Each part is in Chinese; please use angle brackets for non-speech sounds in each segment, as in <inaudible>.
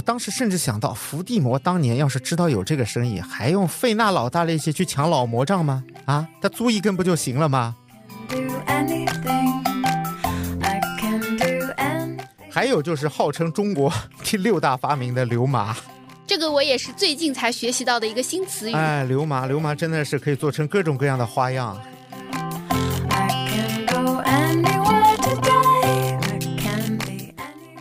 我当时甚至想到，伏地魔当年要是知道有这个生意，还用费那老大力气去抢老魔杖吗？啊，他租一根不就行了吗？anything. I can do anything. 还有就是号称中国第六大发明的流麻，这个我也是最近才学习到的一个新词语。哎，流麻，流麻真的是可以做成各种各样的花样。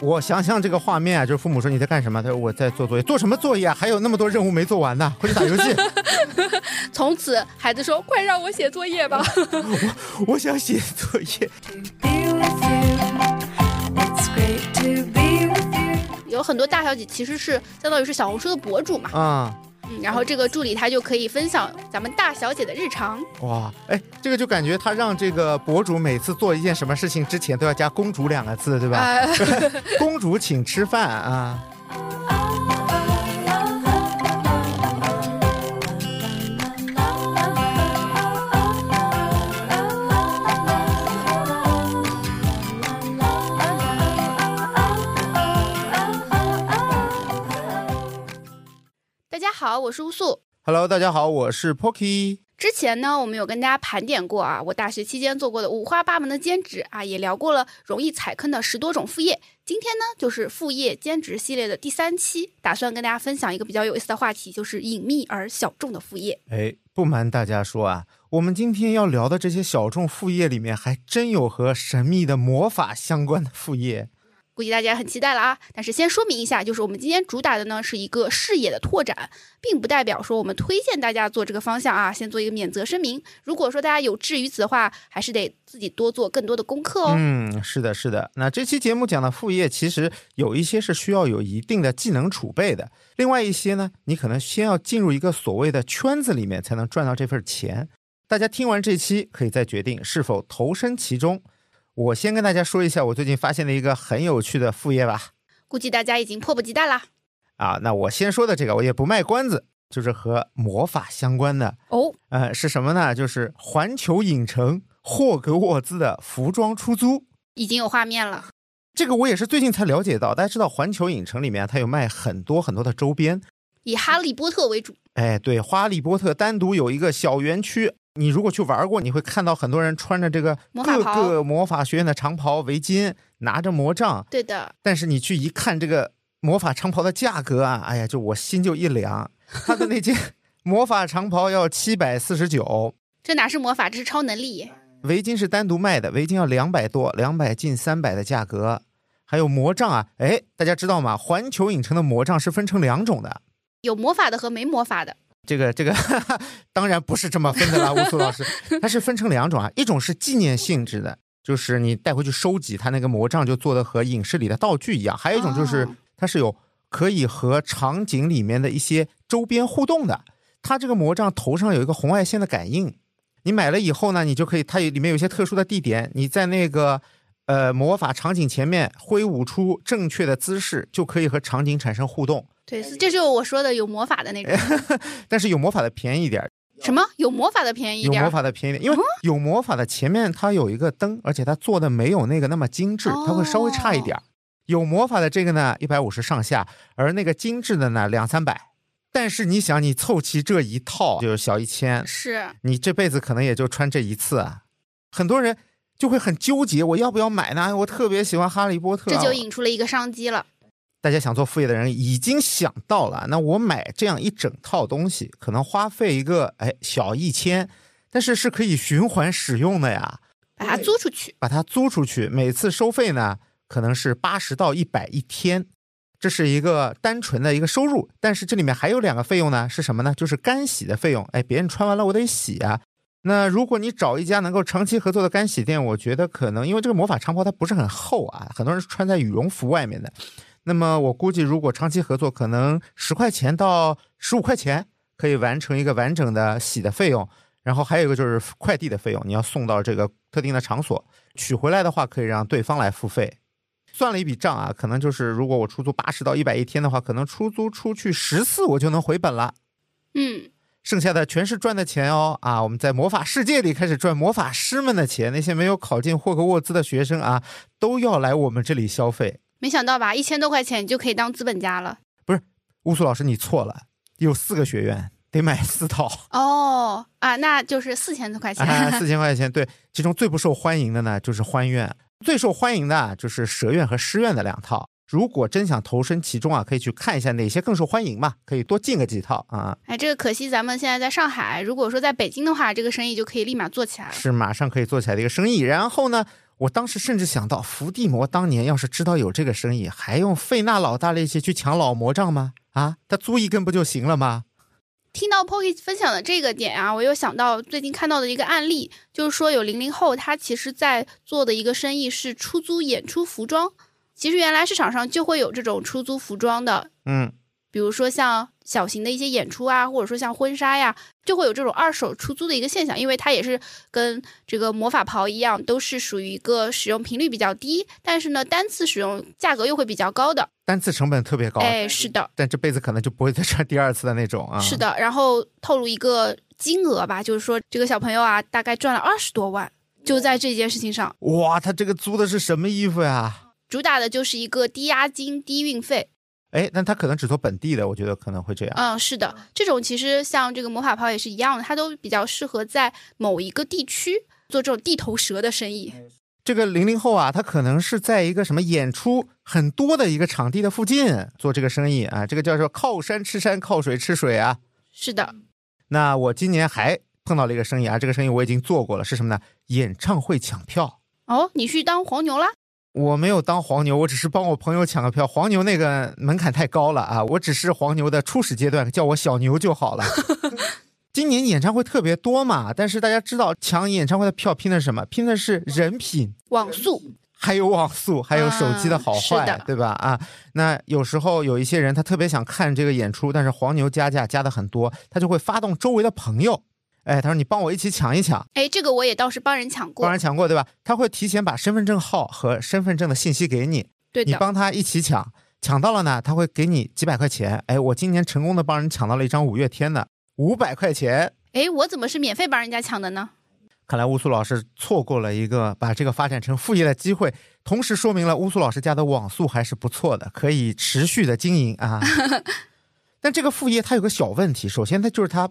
我想想这个画面啊，就是父母说你在干什么？他说我在做作业，做什么作业啊？还有那么多任务没做完呢，回去打游戏。<laughs> 从此，孩子说：“快让我写作业吧。<laughs> 我想写作业。To be with you. It's great to be with you. ”有很多大小姐其实是相当于是小红书的博主嘛，啊、嗯，然后这个助理他就可以分享咱们大小姐的日常。哇，哎，这个就感觉他让这个博主每次做一件什么事情之前都要加“公主”两个字，对吧？呃、<laughs> 公主请吃饭啊！大家好，我是乌素。Hello，大家好，我是 Pocky。之前呢，我们有跟大家盘点过啊，我大学期间做过的五花八门的兼职啊，也聊过了容易踩坑的十多种副业。今天呢，就是副业兼职系列的第三期，打算跟大家分享一个比较有意思的话题，就是隐秘而小众的副业。哎，不瞒大家说啊，我们今天要聊的这些小众副业里面，还真有和神秘的魔法相关的副业。估计大家很期待了啊！但是先说明一下，就是我们今天主打的呢是一个视野的拓展，并不代表说我们推荐大家做这个方向啊。先做一个免责声明，如果说大家有志于此的话，还是得自己多做更多的功课哦。嗯，是的，是的。那这期节目讲的副业，其实有一些是需要有一定的技能储备的，另外一些呢，你可能先要进入一个所谓的圈子里面，才能赚到这份钱。大家听完这期，可以再决定是否投身其中。我先跟大家说一下我最近发现的一个很有趣的副业吧。估计大家已经迫不及待啦。啊，那我先说的这个，我也不卖关子，就是和魔法相关的。哦，呃，是什么呢？就是环球影城霍格沃兹的服装出租。已经有画面了。这个我也是最近才了解到。大家知道，环球影城里面它有卖很多很多的周边。以哈利波特为主，哎，对，哈利波特单独有一个小园区。你如果去玩过，你会看到很多人穿着这个各个魔法学院的长袍、围巾，拿着魔杖。对的，但是你去一看这个魔法长袍的价格啊，哎呀，就我心就一凉。<laughs> 他的那件魔法长袍要七百四十九，这哪是魔法，这是超能力。围巾是单独卖的，围巾要两百多，两百近三百的价格。还有魔杖啊，哎，大家知道吗？环球影城的魔杖是分成两种的。有魔法的和没魔法的。这个这个哈哈当然不是这么分的啦，乌苏老师，<laughs> 它是分成两种啊，一种是纪念性质的，就是你带回去收集，它那个魔杖就做的和影视里的道具一样；还有一种就是哦它是有可以和场景里面的一些周边互动的，它这个魔杖头上有一个红外线的感应，你买了以后呢，你就可以，它里面有一些特殊的地点，你在那个。呃，魔法场景前面挥舞出正确的姿势，就可以和场景产生互动。对，这就是我说的有魔法的那种。<laughs> 但是有魔法的便宜一点，什么？有魔法的便宜一点有魔？法的便宜点，因为有魔法的前面它有一个灯，而且它做的没有那个那么精致，它会稍微差一点儿。有魔法的这个呢，一百五十上下，而那个精致的呢，两三百。但是你想，你凑齐这一套就是小一千，是，你这辈子可能也就穿这一次啊。很多人就会很纠结，我要不要买呢？我特别喜欢哈利波特啊，这就引出了一个商机了。大家想做副业的人已经想到了，那我买这样一整套东西，可能花费一个哎小一千，但是是可以循环使用的呀。把它租出去，把它租出去，每次收费呢可能是八十到一百一天，这是一个单纯的一个收入。但是这里面还有两个费用呢，是什么呢？就是干洗的费用。哎，别人穿完了我得洗啊。那如果你找一家能够长期合作的干洗店，我觉得可能因为这个魔法长袍它不是很厚啊，很多人是穿在羽绒服外面的。那么我估计，如果长期合作，可能十块钱到十五块钱可以完成一个完整的洗的费用。然后还有一个就是快递的费用，你要送到这个特定的场所，取回来的话可以让对方来付费。算了一笔账啊，可能就是如果我出租八十到一百一天的话，可能出租出去十次我就能回本了。嗯，剩下的全是赚的钱哦啊！我们在魔法世界里开始赚魔法师们的钱，那些没有考进霍格沃兹的学生啊，都要来我们这里消费。没想到吧，一千多块钱你就可以当资本家了。不是乌苏老师你错了，有四个学院得买四套。哦啊，那就是四千多块钱。啊，四千块钱，对，其中最不受欢迎的呢就是欢院，最受欢迎的啊就是蛇院和狮院的两套。如果真想投身其中啊，可以去看一下哪些更受欢迎嘛，可以多进个几套啊，哎，这个可惜咱们现在在上海，如果说在北京的话，这个生意就可以立马做起来了。是马上可以做起来的一个生意。然后呢，我当时甚至想到，伏地魔当年要是知道有这个生意，还用费那老大力气去抢老魔杖吗？啊，他租一根不就行了吗？听到 Pocky 分享的这个点啊，我又想到最近看到的一个案例，就是说有零零后他其实在做的一个生意是出租演出服装。其实原来市场上就会有这种出租服装的，嗯，比如说像小型的一些演出啊，或者说像婚纱呀，就会有这种二手出租的一个现象，因为它也是跟这个魔法袍一样，都是属于一个使用频率比较低，但是呢单次使用价格又会比较高的。单次成本特别高，哎，是的，但这辈子可能就不会再穿第二次的那种啊。是的。然后透露一个金额吧，就是说这个小朋友啊，大概赚了二十多万，就在这件事情上，哇，他这个租的是什么衣服呀？主打的就是一个低押金、低运费。哎，那他可能只做本地的，我觉得可能会这样。嗯，是的，这种其实像这个魔法袍也是一样的，它都比较适合在某一个地区做这种地头蛇的生意。这个零零后啊，他可能是在一个什么演出很多的一个场地的附近做这个生意啊，这个叫做靠山吃山，靠水吃水啊。是的，那我今年还碰到了一个生意啊，这个生意我已经做过了，是什么呢？演唱会抢票。哦，你去当黄牛啦？我没有当黄牛，我只是帮我朋友抢个票。黄牛那个门槛太高了啊，我只是黄牛的初始阶段，叫我小牛就好了。<laughs> 今年演唱会特别多嘛，但是大家知道抢演唱会的票拼的是什么？拼的是人品，网速。还有网速，还有手机的好坏，对吧？啊，那有时候有一些人他特别想看这个演出，但是黄牛加价加的很多，他就会发动周围的朋友，哎，他说你帮我一起抢一抢，哎，这个我也倒是帮人抢过帮，人抢过，对吧？他会提前把身份证号和身份证的信息给你，对的。你帮他一起抢，抢到了呢，他会给你几百块钱。哎，我今年成功的帮人抢到了一张五月天的五百块钱。哎，我怎么是免费帮人家抢的呢？看来乌苏老师错过了一个把这个发展成副业的机会，同时说明了乌苏老师家的网速还是不错的，可以持续的经营啊。<laughs> 但这个副业它有个小问题，首先它就是它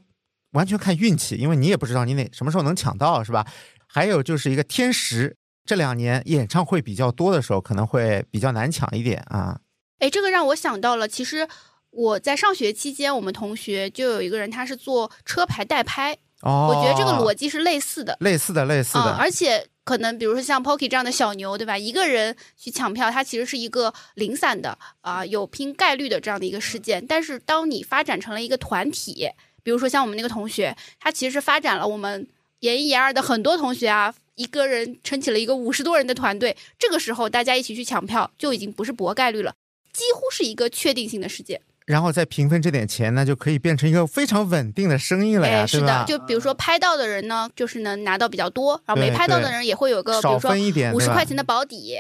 完全看运气，因为你也不知道你哪什么时候能抢到，是吧？还有就是一个天时，这两年演唱会比较多的时候，可能会比较难抢一点啊。哎，这个让我想到了，其实我在上学期间，我们同学就有一个人，他是做车牌代拍，哦，我觉得这个逻辑是类似的。类似的类似嗯，的，而且可能比如说像 Pocky 这样的小牛，对吧？一个人去抢票，它其实是一个零散的啊、有拼概率的这样的一个事件。但是当你发展成了一个团体，比如说像我们那个同学，他其实是发展了我们研一研二的很多同学啊。一个人撑起了一个五十多人的团队，这个时候大家一起去抢票，就已经不是博概率了，几乎是一个确定性的事件。然后再平分这点钱呢，就可以变成一个非常稳定的生意了呀，哎，是的，？就比如说拍到的人呢，就是能拿到比较多，然后没拍到的人也会有个，比少如说分一点，五十块钱的保底。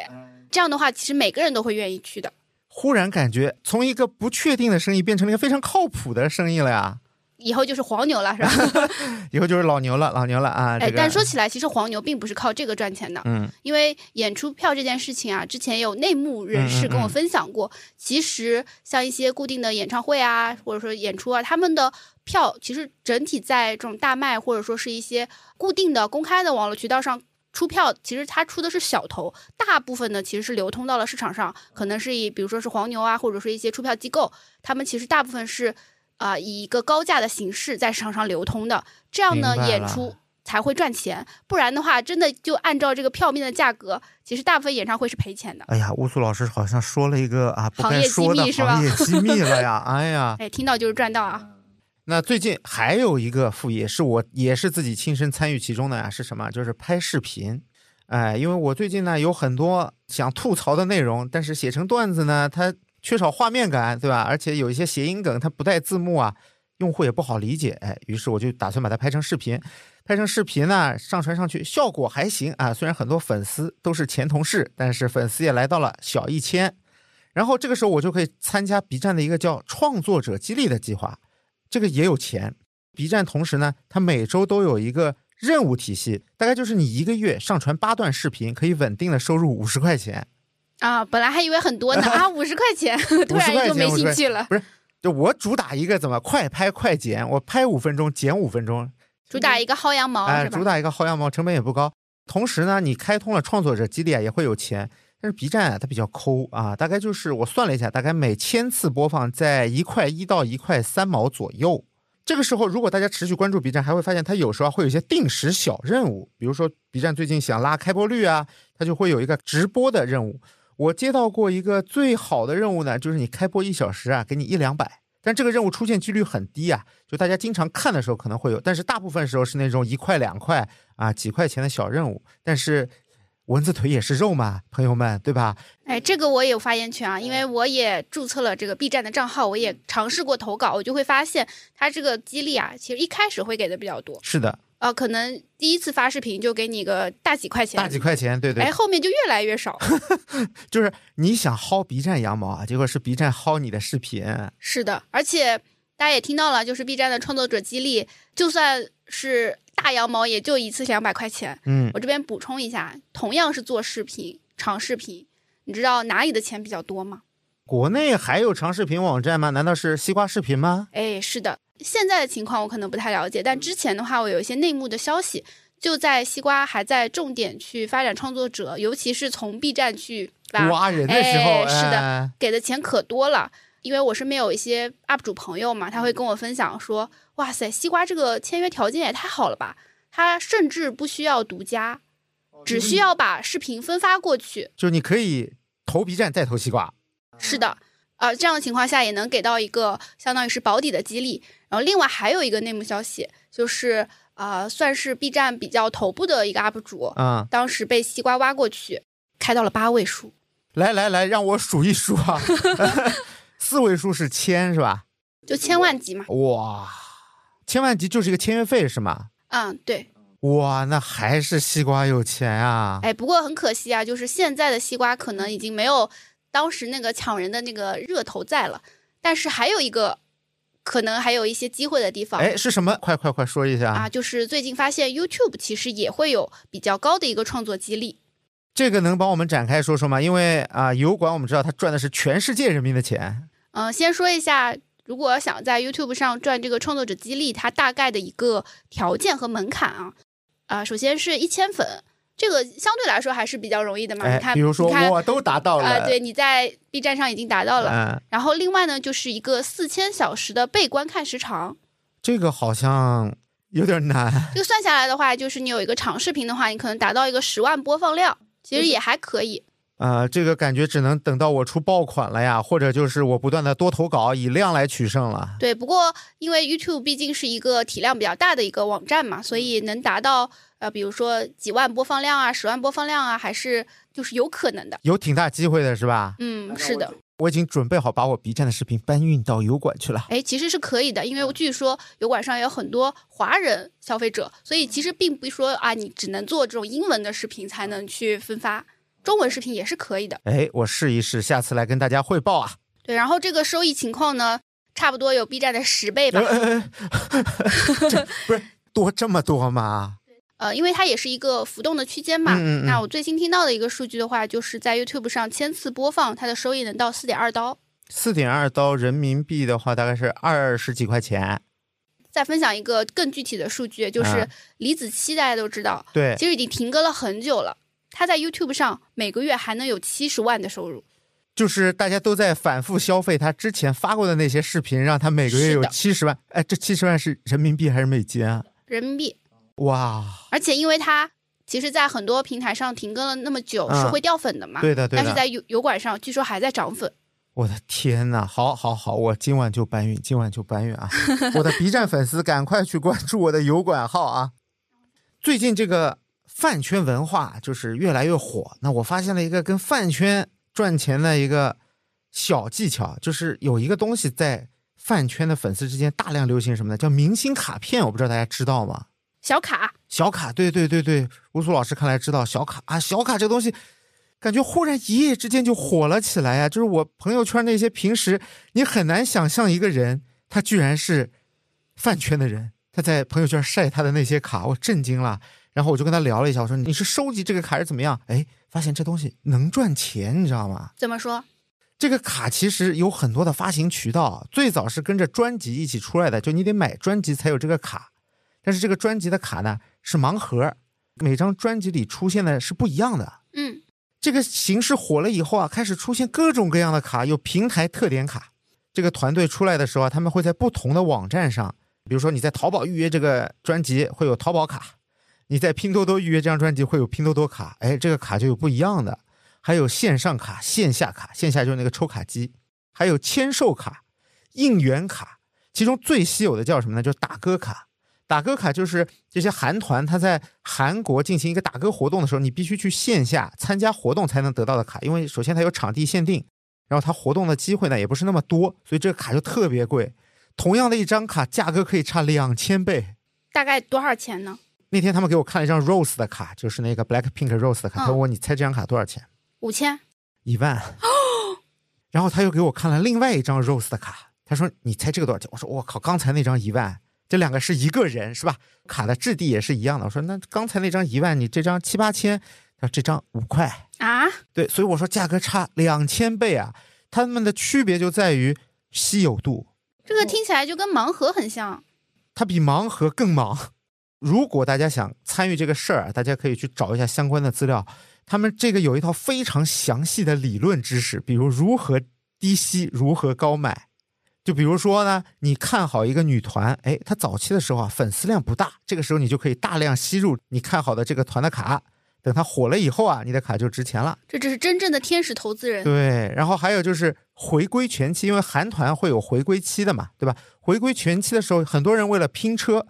这样的话，其实每个人都会愿意去的。忽然感觉从一个不确定的生意变成了一个非常靠谱的生意了呀，以后就是黄牛了，是吧？<laughs> 以后就是老牛了，老牛了啊！哎，这个，但说起来，其实黄牛并不是靠这个赚钱的，嗯，因为演出票这件事情啊，之前有内幕人士跟我分享过，其实像一些固定的演唱会啊，或者说演出啊，他们的票其实整体在这种大卖或者说是一些固定的公开的网络渠道上。出票其实它出的是小头，大部分呢其实是流通到了市场上，可能是以比如说是黄牛啊，或者说一些出票机构，他们其实大部分是啊、以一个高价的形式在市场上流通的，这样呢演出才会赚钱，不然的话，真的就按照这个票面的价格，其实大部分演唱会是赔钱的。哎呀，乌苏老师好像说了一个啊不行业机该说的密是吧行业机密了呀！<laughs> 哎呀，哎，听到就是赚到啊！那最近还有一个副业是我也是自己亲身参与其中的呀，是什么？就是拍视频。哎，因为我最近呢有很多想吐槽的内容，但是写成段子呢，它缺少画面感，对吧？而且有一些谐音梗它不带字幕啊，用户也不好理解。哎，于是我就打算把它拍成视频。拍成视频呢，上传上去效果还行啊。虽然很多粉丝都是前同事，但是粉丝也来到了小一千。然后这个时候我就可以参加 B 站的一个叫创作者激励的计划，这个也有钱。B 站同时呢，它每周都有一个任务体系，大概就是你一个月上传八段视频，可以稳定的收入五十块钱。啊，本来还以为很多呢 <laughs> 啊，五十块钱，突然就没兴趣了。不是，就我主打一个怎么快拍快剪，我拍五分钟剪五分钟，主打一个薅羊毛、哎？主打一个薅羊毛，成本也不高。同时呢，你开通了创作者激励啊，也会有钱。但是 B 站啊，它比较抠啊，大概就是我算了一下，大概每千次播放在一块一到一块三毛左右。这个时候，如果大家持续关注 B 站，还会发现它有时候会有一些定时小任务，比如说 B 站最近想拉开播率啊，它就会有一个直播的任务。我接到过一个最好的任务呢，就是你开播一小时啊，给你一两百。但这个任务出现几率很低啊，就大家经常看的时候可能会有，但是大部分时候是那种一块两块啊几块钱的小任务。但是蚊子腿也是肉嘛，朋友们，对吧？哎，这个我也有发言权啊，因为我也注册了这个 B 站的账号，我也尝试过投稿，我就会发现它这个激励啊，其实一开始会给的比较多，是的，呃，可能第一次发视频就给你个大几块钱，大几块钱，对对哎，，后面就越来越少。<laughs> 就是你想薅 B 站羊毛啊，结果是 B 站薅你的视频。是的，而且大家也听到了，就是 B 站的创作者激励，就算是大羊毛，也就一次两百块钱。嗯，我这边补充一下，同样是做视频、长视频，你知道哪里的钱比较多吗？国内还有长视频网站吗？难道是西瓜视频吗？哎，是的，现在的情况我可能不太了解，但之前的话，我有一些内幕的消息，就在西瓜还在重点去发展创作者，尤其是从 B 站去吧挖人的时候，哎是的哎给的钱可多了。因为我身边有一些 UP 主朋友嘛，他会跟我分享说：“哇塞，西瓜这个签约条件也太好了吧！他甚至不需要独家，只需要把视频分发过去。就是你可以投 B 站再投西瓜。是的，呃，这样的情况下也能给到一个相当于是保底的激励。然后另外还有一个内幕消息，就是呃，算是 B 站比较头部的一个 UP 主，嗯，当时被西瓜挖过去，开到了八位数。来来来，让我数一数啊，<laughs> 四位数是千是吧？就千万级嘛，哇，千万级就是一个签约费是吗？嗯，对，哇，那还是西瓜有钱啊！哎，不过很可惜啊，就是现在的西瓜可能已经没有当时那个抢人的那个热头在了，但是还有一个可能还有一些机会的地方。哎，是什么？快快快说一下！啊，就是最近发现 YouTube 其实也会有比较高的一个创作激励。这个能帮我们展开说说吗？因为啊，油管我们知道它赚的是全世界人民的钱。嗯、先说一下，如果想在 YouTube 上赚这个创作者激励，它大概的一个条件和门槛啊，啊、首先是一千粉，这个相对来说还是比较容易的嘛。哎你，看，比如说我都达到了，啊、对，你在 B 站上已经达到了。嗯，然后另外呢，就是一个四千小时的被观看时长，这个好像有点难。<laughs> 这个算下来的话，就是你有一个长视频的话，你可能达到一个十万播放量，其实也还可以。呃，这个感觉只能等到我出爆款了呀，或者就是我不断的多投稿，以量来取胜了。对，不过因为 YouTube 毕竟是一个体量比较大的一个网站嘛，所以能达到呃，比如说几万播放量啊、十万播放量啊，还是就是有可能的。有挺大机会的是吧？嗯，是的，我已经准备好把我 B 站的视频搬运到油管去了。哎，其实是可以的，因为据说油管上有很多华人消费者，所以其实并不是说啊，你只能做这种英文的视频才能去分发，中文视频也是可以的。哎，我试一试，下次来跟大家汇报啊。对，然后这个收益情况呢，差不多有 B 站的十倍吧。呃 <laughs> 这不是多这么多吗？呃，因为它也是一个浮动的区间嘛。嗯嗯嗯那我最新听到的一个数据的话，就是在 YouTube 上千次播放，它的收益能到四点二刀。四点二刀人民币的话，大概是二十几块钱。再分享一个更具体的数据，就是嗯李子柒，大家都知道，对，其实已经停更了很久了。他在 YouTube 上每个月还能有七十万的收入，就是大家都在反复消费他之前发过的那些视频，让他每个月有七十万。哎，这七十万是人民币还是美金啊？人民币。哇，而且因为它其实，在很多平台上停更了那么久，嗯是会掉粉的嘛。对的对的。但是在油油管上，据说还在涨粉。我的天呐，好好好，我今晚就搬运，今晚就搬运啊！<laughs> 我的 B 站粉丝赶快去关注我的油管号啊！最近这个饭圈文化就是越来越火，那我发现了一个跟饭圈赚钱的一个小技巧，就是有一个东西在饭圈的粉丝之间大量流行什么呢？叫明星卡片，我不知道大家知道吗？小卡，小卡，对对对对，乌苏老师看来知道小卡啊，小卡这个东西，感觉忽然一夜之间就火了起来呀、就是我朋友圈那些平时你很难想象一个人，他居然是饭圈的人，他在朋友圈晒他的那些卡，我震惊了。然后我就跟他聊了一下，我说你是收集这个卡是怎么样？哎，发现这东西能赚钱，你知道吗？怎么说？这个卡其实有很多的发行渠道，最早是跟着专辑一起出来的，就你得买专辑才有这个卡。但是这个专辑的卡呢是盲盒，每张专辑里出现的是不一样的。嗯，这个形式火了以后啊，开始出现各种各样的卡，有平台特点卡。这个团队出来的时候啊，他们会在不同的网站上，比如说你在淘宝预约这个专辑会有淘宝卡，你在拼多多预约这张专辑会有拼多多卡，哎，这个卡就有不一样的。还有线上卡、线下卡，线下就是那个抽卡机，还有签售卡、应援卡，其中最稀有的叫什么呢？就是打歌卡。打歌卡就是这些韩团他在韩国进行一个打歌活动的时候，你必须去线下参加活动才能得到的卡，因为首先它有场地限定，然后它活动的机会呢也不是那么多，所以这个卡就特别贵。同样的一张卡，价格可以差两千倍。大概多少钱呢？那天他们给我看了一张 Rose 的卡，就是那个 Blackpink Rose 的卡，嗯他问我你猜这张卡多少钱？五千。一万。哦 <gasps> 然后他又给我看了另外一张 Rose 的卡，他说你猜这个多少钱？我说我靠，刚才那张一万，这两个是一个人是吧？卡的质地也是一样的。我说那刚才那张一万，你这张七八千，他说这张五块。啊，对，所以我说价格差两千倍啊，它们的区别就在于稀有度，这个听起来就跟盲盒很像。它比盲盒更盲。如果大家想参与这个事儿啊，大家可以去找一下相关的资料。他们这个有一套非常详细的理论知识，比如如何低吸，如何高买。就比如说呢，你看好一个女团，哎，她早期的时候啊粉丝量不大，这个时候你就可以大量吸入你看好的这个团的卡。等它火了以后啊，你的卡就值钱了。这只是真正的天使投资人。对，然后还有就是回归全期，因为韩团会有回归期的嘛，对吧？回归全期的时候，很多人为了拼车，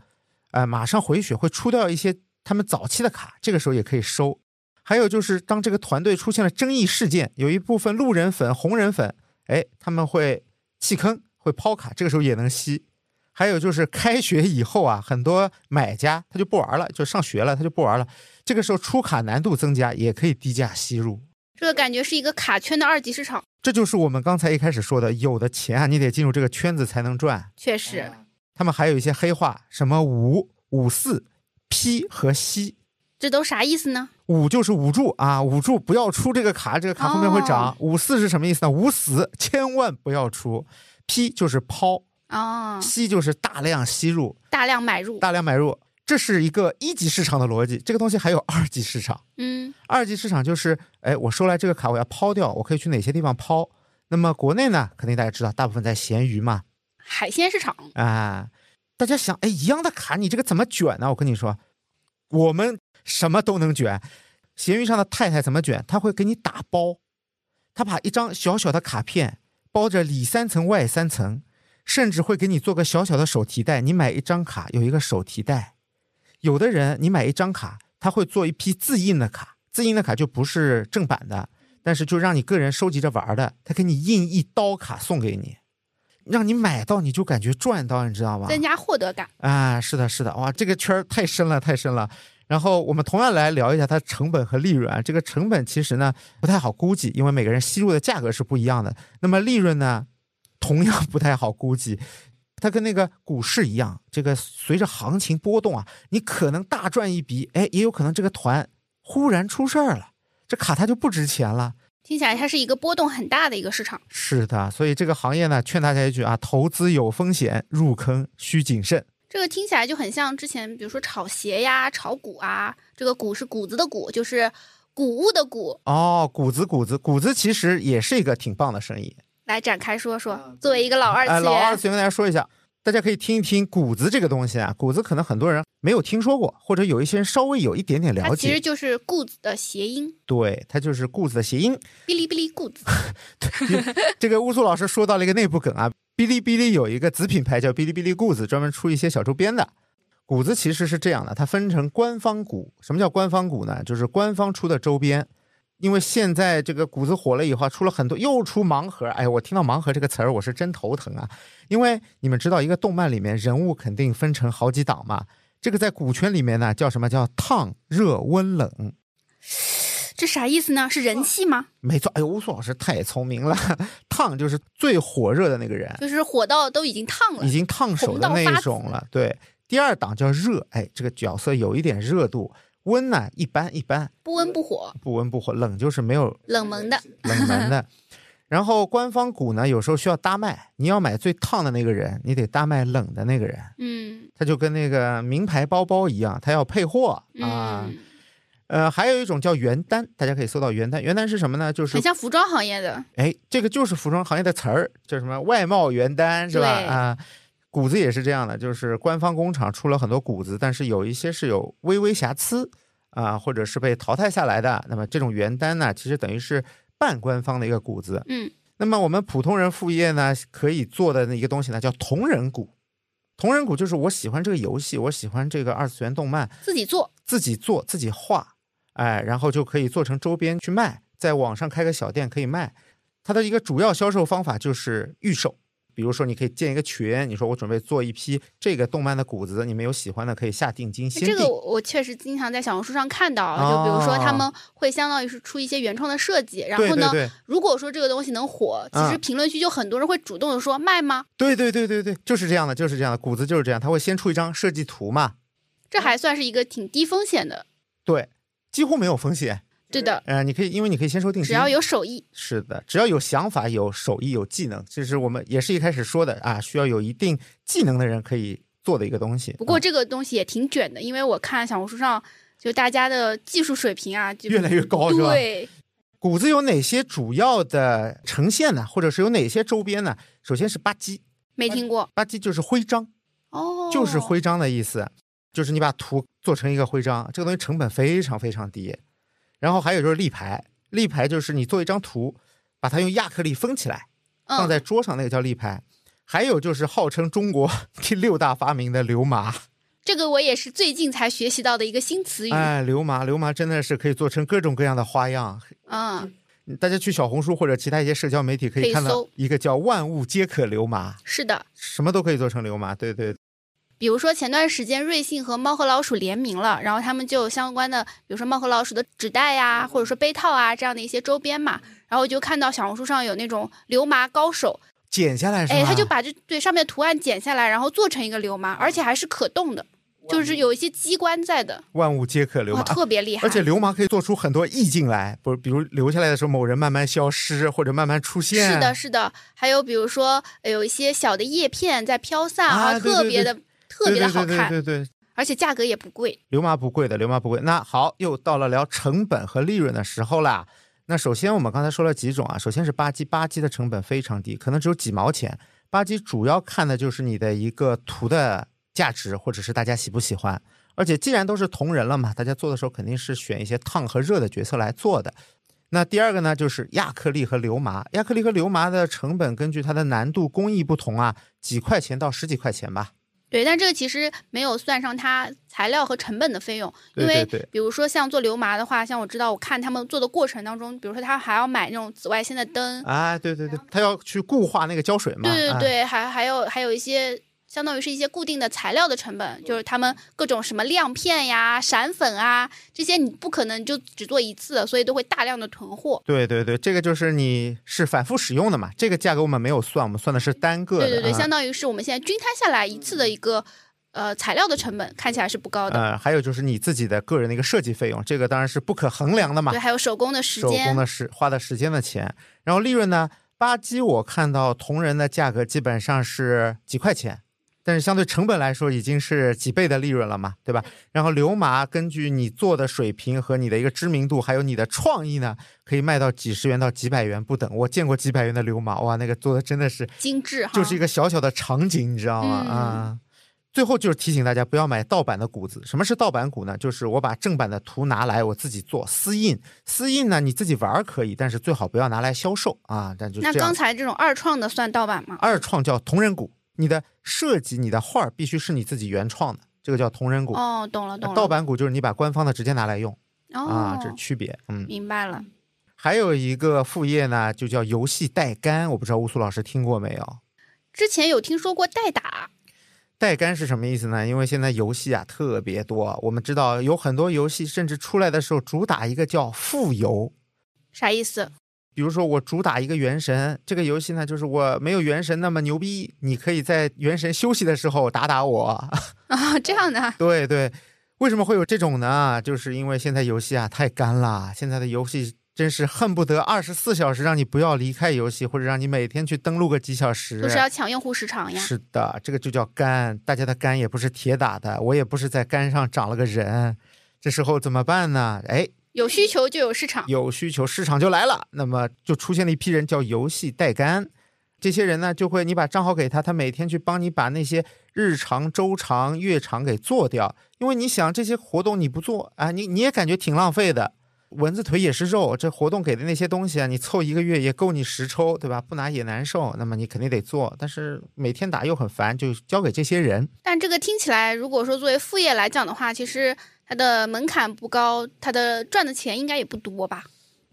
呃，马上回血会出掉一些他们早期的卡，这个时候也可以收。还有就是，当这个团队出现了争议事件，有一部分路人粉、红人粉，哎，他们会弃坑，会抛卡，这个时候也能吸。还有就是开学以后啊，很多买家他就不玩了，就上学了，他就不玩了。这个时候出卡难度增加，也可以低价吸入。这个感觉是一个卡圈的二级市场。这就是我们刚才一开始说的，有的钱啊，你得进入这个圈子才能赚。确实，他们还有一些黑话，什么五五四、P 和吸。这都啥意思呢？五就是捂住啊，捂住不要出这个卡，这个卡后面会涨。五四是什么意思呢？捂死，千万不要出。P 就是抛，哦，吸就是大量吸入，大量买入。大量买入。这是一个一级市场的逻辑。这个东西还有二级市场。嗯，二级市场就是，哎，我收来这个卡，我要抛掉，我可以去哪些地方抛？那么国内呢，肯定大家知道，大部分在闲鱼嘛，海鲜市场。啊，大家想，哎，一样的卡，你这个怎么卷呢？我跟你说，我们什么都能卷。闲鱼上的太太怎么卷？她会给你打包，她把一张小小的卡片包着里三层外三层，甚至会给你做个小小的手提袋。你买一张卡有一个手提袋。有的人你买一张卡，他会做一批自印的卡，自印的卡就不是正版的，但是就让你个人收集着玩的，他给你印一刀卡送给你。让你买到你就感觉赚到，你知道吗？增加获得感。啊，是的，是的，哇，这个圈儿太深了，太深了。然后我们同样来聊一下它成本和利润啊。这个成本其实呢不太好估计，因为每个人吸入的价格是不一样的。那么利润呢，同样不太好估计。<laughs> 它跟那个股市一样，这个随着行情波动啊，你可能大赚一笔，哎，也有可能这个团忽然出事儿了，这卡它就不值钱了。听起来它是一个波动很大的一个市场。是的，所以这个行业呢，劝大家一句啊，投资有风险，入坑需谨慎。这个听起来就很像之前，比如说炒鞋呀、炒股啊。这个“股”是谷子的“谷”，就是谷物的“谷哦，谷子谷子谷子其实也是一个挺棒的生意。”。来展开说说，作为一个老二次元，呃老二元，次元跟大家说一下，大家可以听一听谷子这个东西啊。谷子可能很多人没有听说过，或者有一些人稍微有一点点了它其实。就是“谷子”的谐音，对，它就是谷子的谐音。哔哩哔哩谷子。<laughs> 这个乌苏老师说到了一个内部梗啊，哔哩哔哩有一个子品牌叫哔哩哔哩谷子，专门出一些小周边的。谷子其实是这样的，它分成官方谷。什么叫官方谷呢？就是官方出的周边。因为现在这个谷子火了以后啊，出了很多，又出盲盒。哎呀，我听到盲盒这个词儿，我是真头疼啊！因为你们知道，一个动漫里面人物肯定分成好几档嘛。这个在股圈里面呢，叫什么叫烫、热、温、冷？<sighs> 这啥意思呢？是人气吗？没错，哎呦，乌苏老师太聪明了。<laughs> 烫就是最火热的那个人，就是火到都已经烫了已。经烫手的那一种了。对，第二档叫热，哎，这个角色有一点热度。温呢，一般一般，不温不火，不温不火。冷就是没有冷门的。冷门的。<laughs> 然后官方股呢，有时候需要搭卖，你要买最烫的那个人，你得搭卖冷的那个人。嗯它就跟那个名牌包包一样，它要配货啊。嗯，呃，还有一种叫原单，大家可以搜到原单。原单是什么呢？就是很像服装行业的。哎，这个就是服装行业的词儿，叫什么外贸原单是吧？对啊，谷子也是这样的，就是官方工厂出了很多谷子，但是有一些是有微微瑕疵啊，或者是被淘汰下来的。那么这种原单呢，其实等于是半官方的一个谷子。嗯那么我们普通人副业呢，可以做的一个东西呢，叫同人谷。同人谷就是我喜欢这个游戏，我喜欢这个二次元动漫，自己做。自己做自己画，哎，然后就可以做成周边去卖，在网上开个小店可以卖。它的一个主要销售方法就是预售，比如说你可以建一个群，你说我准备做一批这个动漫的谷子，你们有喜欢的可以下定金先定。这个我我确实经常在小红书上看到，就比如说他们会相当于是出一些原创的设计，然后呢，对对对如果说这个东西能火，其实嗯评论区就很多人会主动的说卖吗？对对对对对，就是这样的，就是这样的，谷子就是这样，他会先出一张设计图嘛，这还算是一个挺低风险的。对，几乎没有风险。对的，呃，你可以，因为你可以先收定金，只要有手艺，是的，只要有想法、有手艺、有技能，这是我们也是一开始说的啊，需要有一定技能的人可以做的一个东西。不过嗯这个东西也挺卷的，因为我看小红书上就大家的技术水平啊，就越来越高是吧对，谷子有哪些主要的呈现呢？或者是有哪些周边呢？首先是吧唧，没听过吧唧就是徽章，哦，就是徽章的意思，就是你把图做成一个徽章，这个东西成本非常非常低。然后还有就是立牌，立牌就是你做一张图，把它用亚克力封起来，放嗯在桌上，那个叫立牌。还有就是号称中国 <laughs> 第六大发明的流麻，这个我也是最近才学习到的一个新词语，哎，流麻，流麻真的是可以做成各种各样的花样。啊，大家去小红书或者其他一些社交媒体可以看到一个叫“万物皆可流麻是的。”，什么都可以做成流麻。对对，比如说前段时间瑞幸和猫和老鼠联名了，然后他们就有相关的，比如说猫和老鼠的纸袋呀，或者说杯套啊这样的一些周边嘛，然后就看到小红书上有那种流麻高手，剪下来是吧？哎，他就把这对上面图案剪下来，然后做成一个流麻，而且还是可动的，就是有一些机关在的，万物皆可流哇，麻。特别厉害。<laughs> 而且流麻可以做出很多意境来，不是，比如留下来的时候，某人慢慢消失，或者慢慢出现。是的，，是的，还有比如说呃有一些小的叶片在飘散啊对对特别的特别的好看，对对对对对，而且价格也不贵。流麻不贵的，流麻不贵。那好，又到了聊成本和利润的时候啦。那首先我们刚才说了几种啊，首先是吧唧，吧唧的成本非常低，可能只有几毛钱。吧唧主要看的就是你的一个图的价值，或者是大家喜不喜欢。而且既然都是同人了嘛，大家做的时候肯定是选一些烫和热的角色来做的。那第二个呢，就是亚克力和流麻。亚克力和流麻的成本根据它的难度、工艺不同啊，几块钱到十几块钱吧。对，但这个其实没有算上它材料和成本的费用，因为比如说像做流麻的话，像我知道我看他们做的过程当中，比如说他还要买那种紫外线的灯，啊，对对对，他要去固化那个胶水嘛。哎对对对，还还有还有一些相当于是一些固定的材料的成本，就是他们各种什么亮片呀、闪粉啊这些，你不可能就只做一次，所以都会大量的囤货。对对对，这个就是你是反复使用的嘛，这个价格我们没有算，我们算的是单个的。对对对，啊相当于是我们现在均摊下来一次的一个呃材料的成本，看起来是不高的。呃，还有就是你自己的个人的一个设计费用，这个当然是不可衡量的嘛对，，还有手工的时手间，工的时花的时间的钱，然后利润呢，吧唧我看到同人的价格基本上是几块钱。但是相对成本来说，已经是几倍的利润了嘛，对吧？然后流麻根据你做的水平和你的一个知名度，还有你的创意呢，可以卖到几十元到几百元不等。我见过几百元的流麻，哇，那个做的真的是精致哈，就是一个小小的场景，你知道吗？嗯啊。最后就是提醒大家不要买盗版的谷子。什么是盗版谷呢？就是我把正版的图拿来我自己做私印，私印呢你自己玩儿可以，但是最好不要拿来销售啊。但就那刚才这种二创的算盗版吗？二创叫同人谷，你的设计、你的画儿必须是你自己原创的，这个叫同人谷。哦，懂了懂了。盗版谷就是你把官方的直接拿来用、哦，啊，这是区别。嗯，明白了。还有一个副业呢，就叫游戏代肝，我不知道乌苏老师听过没有？之前有听说过代打，代肝是什么意思呢？因为现在游戏啊特别多，我们知道有很多游戏甚至出来的时候主打一个叫副游，啥意思？比如说我主打一个原神，这个游戏呢就是我没有原神那么牛逼，你可以在原神休息的时候打打我。<laughs> 啊，这样的啊，对对，为什么会有这种呢？就是因为现在游戏啊太干了，现在的游戏真是恨不得二十四小时让你不要离开游戏，或者让你每天去登录个几小时。都是要抢用户时长呀。是的，这个就叫肝。大家的肝也不是铁打的，我也不是在肝上长了个人。这时候怎么办呢？哎，有需求就有市场，有需求，市场就来了。那么就出现了一批人叫游戏代肝。这些人呢，就会你把账号给他，他每天去帮你把那些日常、周长、月长给做掉。因为你想这些活动你不做啊，你你也感觉挺浪费的。蚊子腿也是肉，这活动给的那些东西啊，你凑一个月也够你十抽，对吧？不拿也难受。那么你肯定得做，但是每天打又很烦，就交给这些人。但这个听起来，如果说作为副业来讲的话，其实它的门槛不高，它的赚的钱应该也不多吧？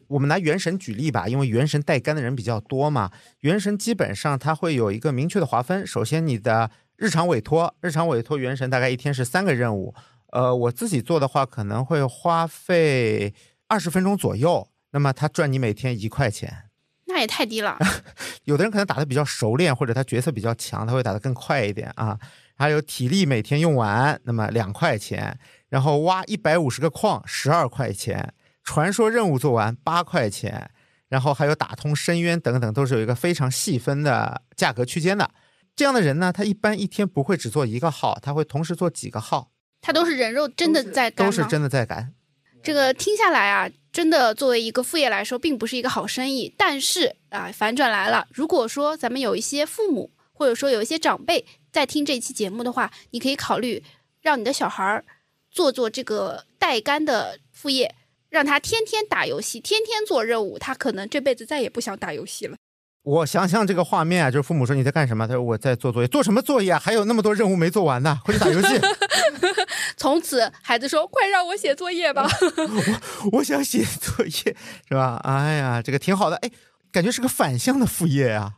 我们拿原神举例吧，因为原神带肝的人比较多嘛。原神基本上它会有一个明确的划分，首先你的日常委托，日常委托原神大概一天是三个任务。呃，我自己做的话可能会花费二十分钟左右，那么它赚你每天一块钱。那也太低了。<laughs> 有的人可能打的比较熟练，或者他角色比较强，他会打得更快一点啊。还有体力每天用完，那么两块钱，然后挖一百五十个矿，十二块钱。传说任务做完八块钱，然后还有打通深渊等等，都是有一个非常细分的价格区间的。这样的人呢，他一般一天不会只做一个号，他会同时做几个号，他都是人肉真的在干吗？都是真的在干。这个听下来啊，真的作为一个副业来说，并不是一个好生意。但是啊，反转来了，如果说咱们有一些父母，或者说有一些长辈在听这期节目的话，你可以考虑让你的小孩儿做做这个带肝的副业，让他天天打游戏，天天做任务，他可能这辈子再也不想打游戏了。我想象这个画面啊，就是父母说你在干什么？他说我在做作业，做什么作业啊？还有那么多任务没做完呢，回去打游戏。<laughs> 从此，孩子说：“快让我写作业吧。<laughs> 我想写作业，是吧？哎呀，这个挺好的，哎，感觉是个反向的副业啊。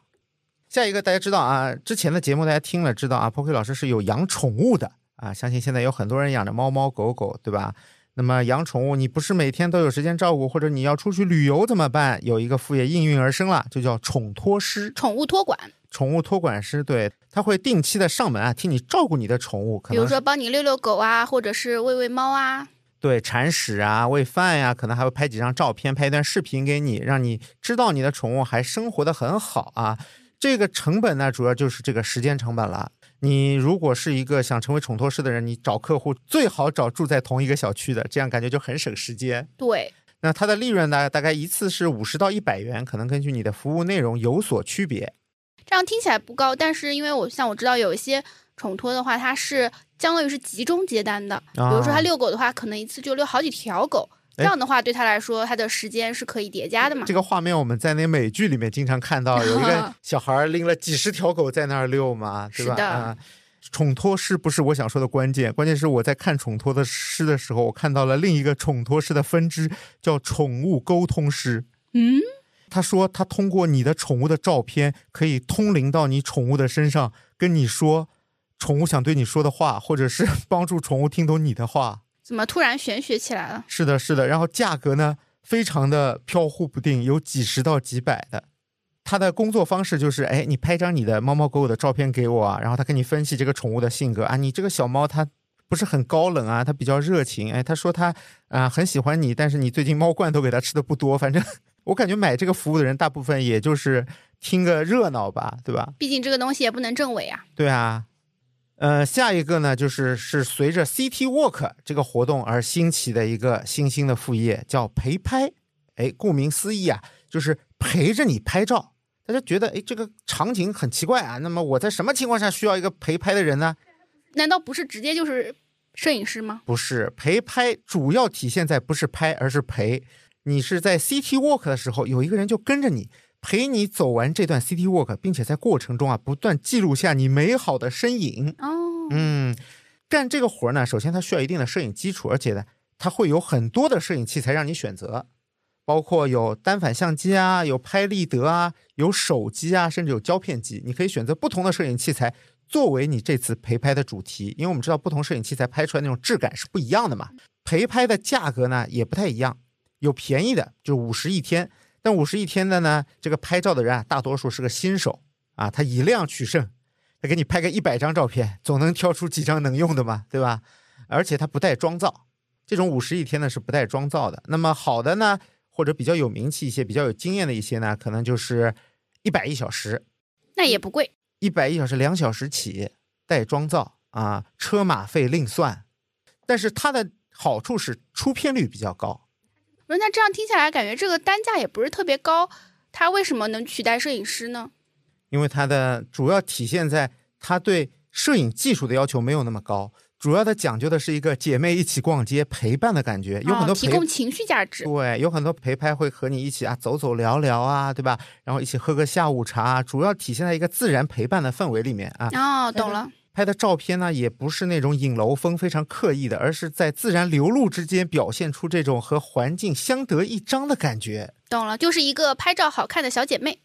下一个大家知道啊，之前的节目大家听了知道啊 p o k 老师是有养宠物的啊，相信现在有很多人养着猫猫狗狗，对吧？那么养宠物，你不是每天都有时间照顾，或者你要出去旅游怎么办？有一个副业应运而生了，就叫宠托师”、宠物托管，宠物托管师。对，他会定期的上门啊，替你照顾你的宠物，可能比如说帮你遛遛狗啊，或者是喂喂猫啊。对铲屎啊、喂饭呀、可能还会拍几张照片、拍一段视频给你，让你知道你的宠物还生活的很好啊。这个成本呢，主要就是这个时间成本了。你如果是一个想成为宠托师的人，你找客户最好找住在同一个小区的，这样感觉就很省时间。对，那它的利润呢，大概一次是五十到一百元，可能根据你的服务内容有所区别。这样听起来不高，但是因为我像我知道有一些宠托的话，它是相当于是集中接单的，比如说他遛狗的话，可能一次就遛好几条狗。这样的话，对他来说，他的时间是可以叠加的嘛？这个画面我们在那美剧里面经常看到，<laughs> 有一个小孩拎了几十条狗在那儿遛嘛，对吧？是的啊，宠托师不是我想说的关键，关键是我在看宠托的师的时候，我看到了另一个宠托师的分支，叫宠物沟通师。嗯，他说他通过你的宠物的照片，可以通灵到你宠物的身上，跟你说宠物想对你说的话，或者是 <laughs> 帮助宠物听懂你的话。怎么突然玄学起来了？是的，是的。然后价格呢，非常的飘忽不定，有几十到几百的。他的工作方式就是，哎，你拍张你的猫猫狗狗的照片给我啊，然后他跟你分析这个宠物的性格啊，你这个小猫它不是很高冷啊，它比较热情，哎，他说他啊、很喜欢你，但是你最近猫罐头给它吃的不多，反正我感觉买这个服务的人大部分也就是听个热闹吧，对吧？毕竟这个东西也不能证伪啊。对啊，呃，下一个呢，就是是随着 City Walk 这个活动而兴起的一个新兴的副业，叫陪拍。哎，顾名思义啊，就是陪着你拍照。大家觉得，哎，这个场景很奇怪啊。那么我在什么情况下需要一个陪拍的人呢？难道不是直接就是摄影师吗？不是陪拍，主要体现在不是拍，而是陪。你是在 City Walk 的时候，有一个人就跟着你，陪你走完这段 City Walk，并且在过程中啊，不断记录下你美好的身影。哦，嗯，干这个活儿呢，首先它需要一定的摄影基础，而且呢，它会有很多的摄影器材让你选择，包括有单反相机啊，有拍立得啊，有手机啊，甚至有胶片机，你可以选择不同的摄影器材作为你这次陪拍的主题，因为我们知道不同摄影器材拍出来那种质感是不一样的嘛。陪拍的价格呢也不太一样，有便宜的，就五十一天，但五十一天的呢，这个拍照的人啊，大多数是个新手啊，他以量取胜。他给你拍个一百张照片，总能挑出几张能用的嘛，对吧？而且他不带妆造，这种五十一天呢是不带妆造的。那么好的呢，或者比较有名气一些、比较有经验的一些呢，可能就是一百一小时，那也不贵。一百一小时两小时起，带妆造啊，车马费另算。但是它的好处是出片率比较高。那这样听下来，感觉这个单价也不是特别高，他为什么能取代摄影师呢？因为它的主要体现在它对摄影技术的要求没有那么高，主要的讲究的是一个姐妹一起逛街陪伴的感觉，有很多哦、提、供情绪价值。对，有很多陪拍会和你一起啊走走聊聊啊，对吧？然后一起喝个下午茶，主要体现在一个自然陪伴的氛围里面啊。哦，懂了。拍的照片呢，也不是那种影楼风非常刻意的，而是在自然流露之间表现出这种和环境相得益彰的感觉。懂了，就是一个拍照好看的小姐妹。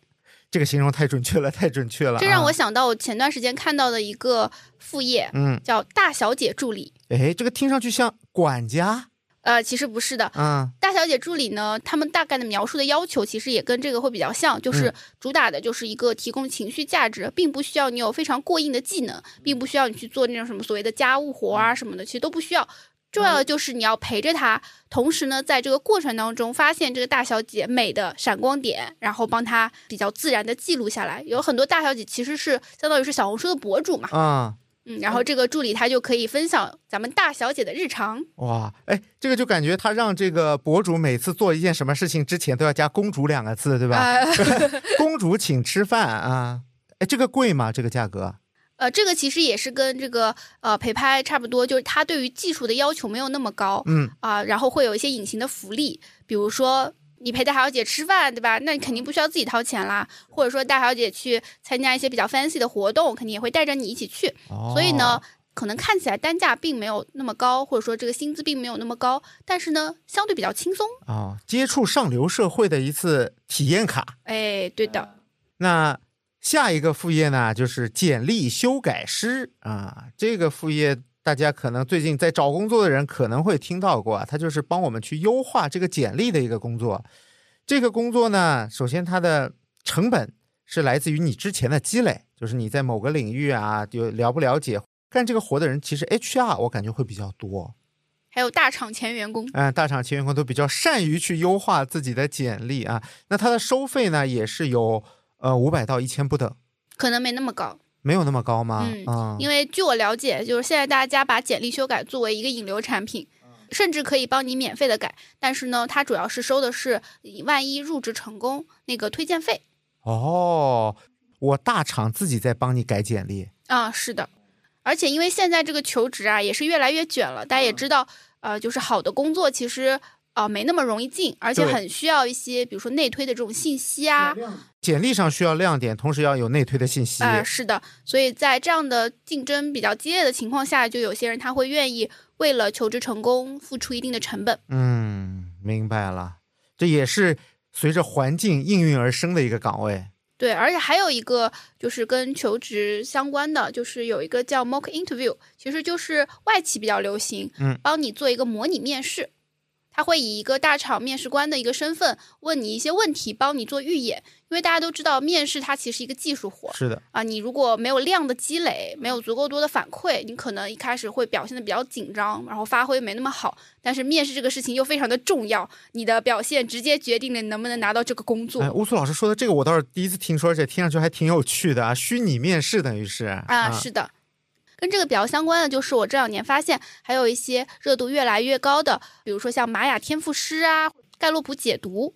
这个形容太准确了，太准确了、啊。这让我想到我前段时间看到的一个副业，嗯，叫大小姐助理。哎，这个听上去像管家。呃，其实不是的。嗯，大小姐助理呢，他们大概的描述的要求其实也跟这个会比较像，就是嗯主打的就是一个提供情绪价值，并不需要你有非常过硬的技能，并不需要你去做那种什么所谓的家务活啊什么的，其实都不需要。重要的就是你要陪着她，同时呢，在这个过程当中发现这个大小姐美的闪光点，然后帮她比较自然的记录下来。有很多大小姐其实是相当于是小红书的博主嘛，啊、嗯，然后这个助理他就可以分享咱们大小姐的日常。哇，哎，这个就感觉他让这个博主每次做一件什么事情之前都要加“公主”两个字，对吧？呃 <laughs> 公主请吃饭啊！哎，这个贵吗？这个价格？呃，这个其实也是跟这个呃陪拍差不多，就是它对于技术的要求没有那么高嗯，啊、然后会有一些隐形的福利，比如说你陪大小姐吃饭，对吧？那你肯定不需要自己掏钱啦，或者说大小姐去参加一些比较 fancy 的活动，肯定也会带着你一起去，哦所以呢。可能看起来单价并没有那么高，或者说这个薪资并没有那么高，但是呢，相对比较轻松。哦，接触上流社会的一次体验卡。哎，对的，那下一个副业呢，就是简历修改师啊。这个副业大家可能最近在找工作的人可能会听到过啊，它就是帮我们去优化这个简历的一个工作。这个工作呢，首先它的成本是来自于你之前的积累，就是你在某个领域啊，有了不了解。干这个活的人，其实 HR 我感觉会比较多，还有大厂前员工，嗯，大厂前员工都比较善于去优化自己的简历啊。那它的收费呢，也是有呃五百到一千不等。可能没那么高。没有那么高吗？嗯啊因为据我了解，就是现在大家把简历修改作为一个引流产品，甚至可以帮你免费的改，但是呢，它主要是收的是万一入职成功那个推荐费。哦，我大厂自己在帮你改简历，啊，是的。而且因为现在这个求职啊也是越来越卷了，大家也知道，呃，就是好的工作其实啊、呃没那么容易进，而且很需要一些比如说内推的这种信息啊，简历上需要亮点，同时要有内推的信息。啊、是的，所以在这样的竞争比较激烈的情况下，就有些人他会愿意为了求职成功付出一定的成本。嗯，明白了，这也是随着环境应运而生的一个岗位。对，而且还有一个就是跟求职相关的，就是有一个叫 mock interview，其实就是外企比较流行，嗯，帮你做一个模拟面试，他会以一个大厂面试官的一个身份问你一些问题，帮你做预演。因为大家都知道，面试它其实是一个技术活是的，啊，你如果没有量的积累，没有足够多的反馈，你可能一开始会表现的比较紧张，然后发挥没那么好。但是面试这个事情又非常的重要，你的表现直接决定了你能不能拿到这个工作。哎，乌苏老师说的这个我倒是第一次听说，而且听上去还挺有趣的啊。虚拟面试等于是啊，是的。跟这个比较相关的就是，我这两年发现还有一些热度越来越高的，比如说像玛雅天赋师啊、盖洛普解读。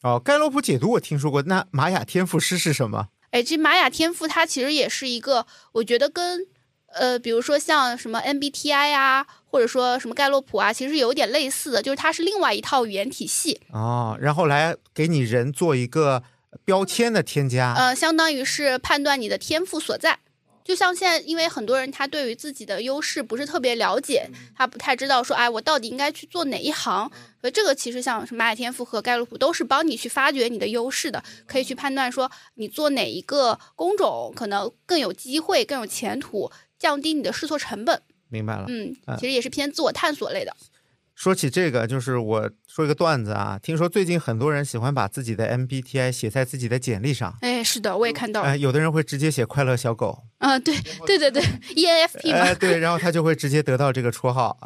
哦，盖洛普解读我听说过，那玛雅天赋师是什么？哎，这玛雅天赋它其实也是一个，我觉得跟呃，比如说像什么 MBTI 啊，或者说什么盖洛普啊，其实有点类似的，就是它是另外一套语言体系。哦，然后来给你人做一个标签的添加。呃，相当于是判断你的天赋所在。就像现在，因为很多人他对于自己的优势不是特别了解，他不太知道说，哎，我到底应该去做哪一行。所以这个其实像什么玛雅天赋和盖洛普都是帮你去发掘你的优势的，可以去判断说你做哪一个工种可能更有机会、更有前途，降低你的试错成本。明白了。嗯啊，其实也是偏自我探索类的。说起这个，就是我说一个段子啊，听说最近很多人喜欢把自己的 MBTI 写在自己的简历上，哎，是的，我也看到了。哎，有的人会直接写快乐小狗，啊，对对对对，ENFP 嘛，哎，对，然后他就会直接得到这个绰号。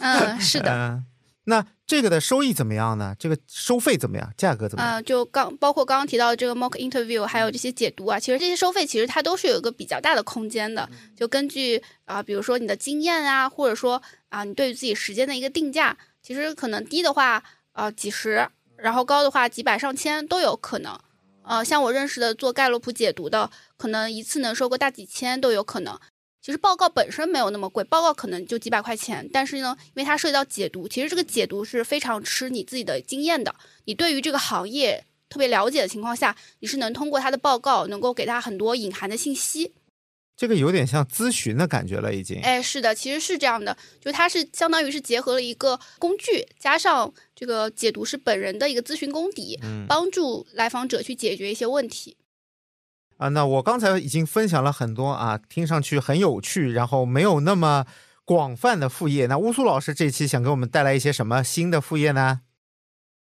嗯，<laughs> 是的。嗯，那这个的收益怎么样呢？这个收费怎么样？价格怎么样？呃、就刚包括刚刚提到的这个 mock interview，还有这些解读啊，其实这些收费其实它都是有一个比较大的空间的，就根据啊、比如说你的经验啊，或者说啊、你对于自己时间的一个定价，其实可能低的话啊、几十，然后高的话几百上千都有可能。呃，像我认识的做盖洛普解读的，可能一次能收个大几千都有可能。其实报告本身没有那么贵，报告可能就几百块钱，但是呢，因为它涉及到解读，其实这个解读是非常吃你自己的经验的。你对于这个行业特别了解的情况下，你是能通过他的报告，能够给他很多隐含的信息。这个有点像咨询的感觉了，已经。哎，是的，其实是这样的，就它是相当于是结合了一个工具，加上这个解读是本人的一个咨询功底，嗯帮助来访者去解决一些问题。啊，那我刚才已经分享了很多啊，听上去很有趣，然后没有那么广泛的副业。那乌苏老师这期想给我们带来一些什么新的副业呢？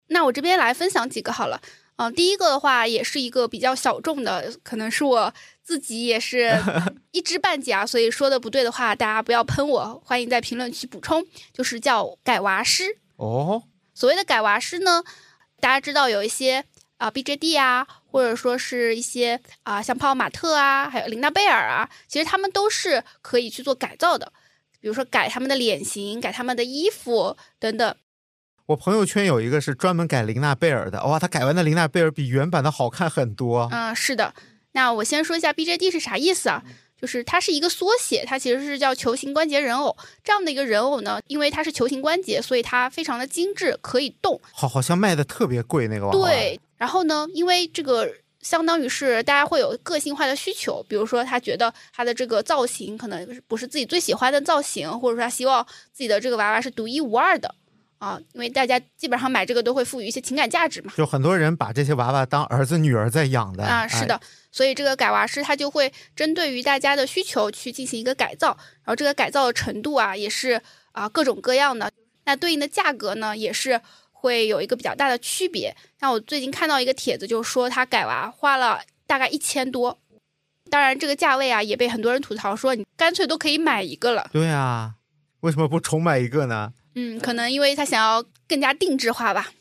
那我这边来分享几个好了。嗯、第一个的话也是一个比较小众的，可能是我自己也是 <laughs> 一知半解啊，所以说的不对的话，大家不要喷我，欢迎在评论区补充。就是叫改娃师。哦，所谓的改娃师呢，大家知道有一些啊、BJD 啊，或者说是一些啊、像泡泡玛特啊，还有琳娜贝尔啊，其实他们都是可以去做改造的，比如说改他们的脸型、改他们的衣服等等。我朋友圈有一个是专门改琳娜贝尔的，哇，他改完的琳娜贝尔比原版的好看很多。嗯、是的。那我先说一下 BJD 是啥意思啊？就是它是一个缩写，它其实是叫球形关节人偶。这样的一个人偶呢，因为它是球形关节，所以它非常的精致，可以动。好，好像卖的特别贵那个娃娃。，对，然后呢，因为这个相当于是大家会有个性化的需求，比如说他觉得他的这个造型可能不是自己最喜欢的造型，或者说他希望自己的这个娃娃是独一无二的啊，因为大家基本上买这个都会赋予一些情感价值嘛。就很多人把这些娃娃当儿子女儿在养的啊，是的，所以这个改娃师他就会针对于大家的需求去进行一个改造，然后这个改造的程度啊也是啊各种各样的，那对应的价格呢也是会有一个比较大的区别。像我最近看到一个帖子，就说他改娃花了大概一千多，当然这个价位啊也被很多人吐槽说你干脆都可以买一个了，对啊，为什么不重买一个呢？嗯，可能因为他想要更加定制化吧。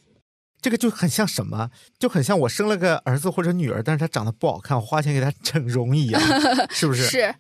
这个就很像什么？就很像我生了个儿子或者女儿，但是他长得不好看，我花钱给他整容一样，<laughs> 是不是？是，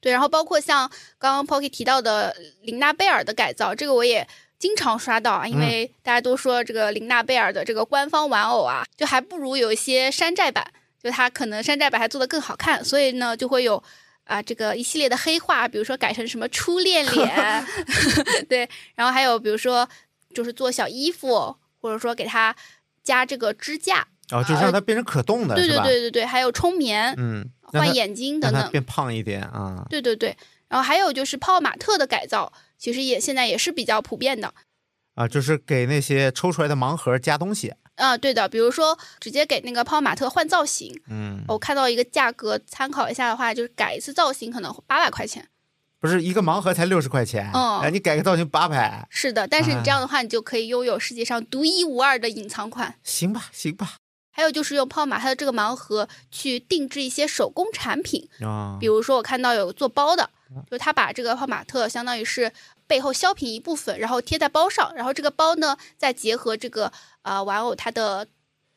对，然后包括像刚刚 Pocky 提到的琳娜贝尔的改造，这个我也经常刷到啊，因为大家都说这个琳娜贝尔的这个官方玩偶啊，就还不如有一些山寨版，就它可能山寨版还做得更好看，所以呢就会有。啊，这个一系列的黑化，比如说改成什么初恋脸，<laughs> 对，然后还有比如说就是做小衣服，或者说给它加这个支架，哦，就是让它变成可动的，对对？对对对，还有充棉、嗯，换眼睛等等，变胖一点啊。对对对，然后还有就是泡泡玛特的改造，其实也现在也是比较普遍的。啊，就是给那些抽出来的盲盒加东西。啊、对的，比如说直接给那个泡泡玛特换造型，嗯，我看到一个价格参考一下的话，就是改一次造型可能八百块钱。不是一个盲盒才六十块钱，嗯哎，你改个造型八百，是的，但是你哎这样的话，你就可以拥有世界上独一无二的隐藏款。行吧，行吧。还有就是用泡泡玛特的这个盲盒去定制一些手工产品，啊比，如说我看到有做包的，就他把这个泡玛特相当于是背后削平一部分，然后贴在包上，然后这个包呢再结合这个呃玩偶它的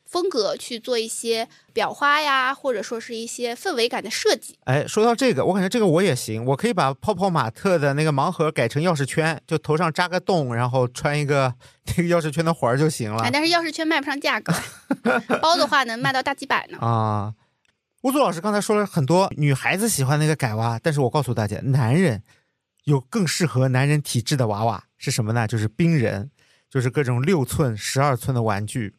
风格去做一些裱花呀，或者说是一些氛围感的设计。哎，说到这个，我感觉这个我也行，我可以把泡泡玛特的那个盲盒改成钥匙圈，就头上扎个洞，然后穿一个那个钥匙圈的环儿就行了哎，但是钥匙圈卖不上价格，<laughs> 包的话能卖到大几百呢。啊。乌苏老师刚才说了很多女孩子喜欢那个改娃，但是我告诉大家，男人有更适合男人体质的娃娃是什么呢？就是冰人，就是各种六寸、十二寸的玩具。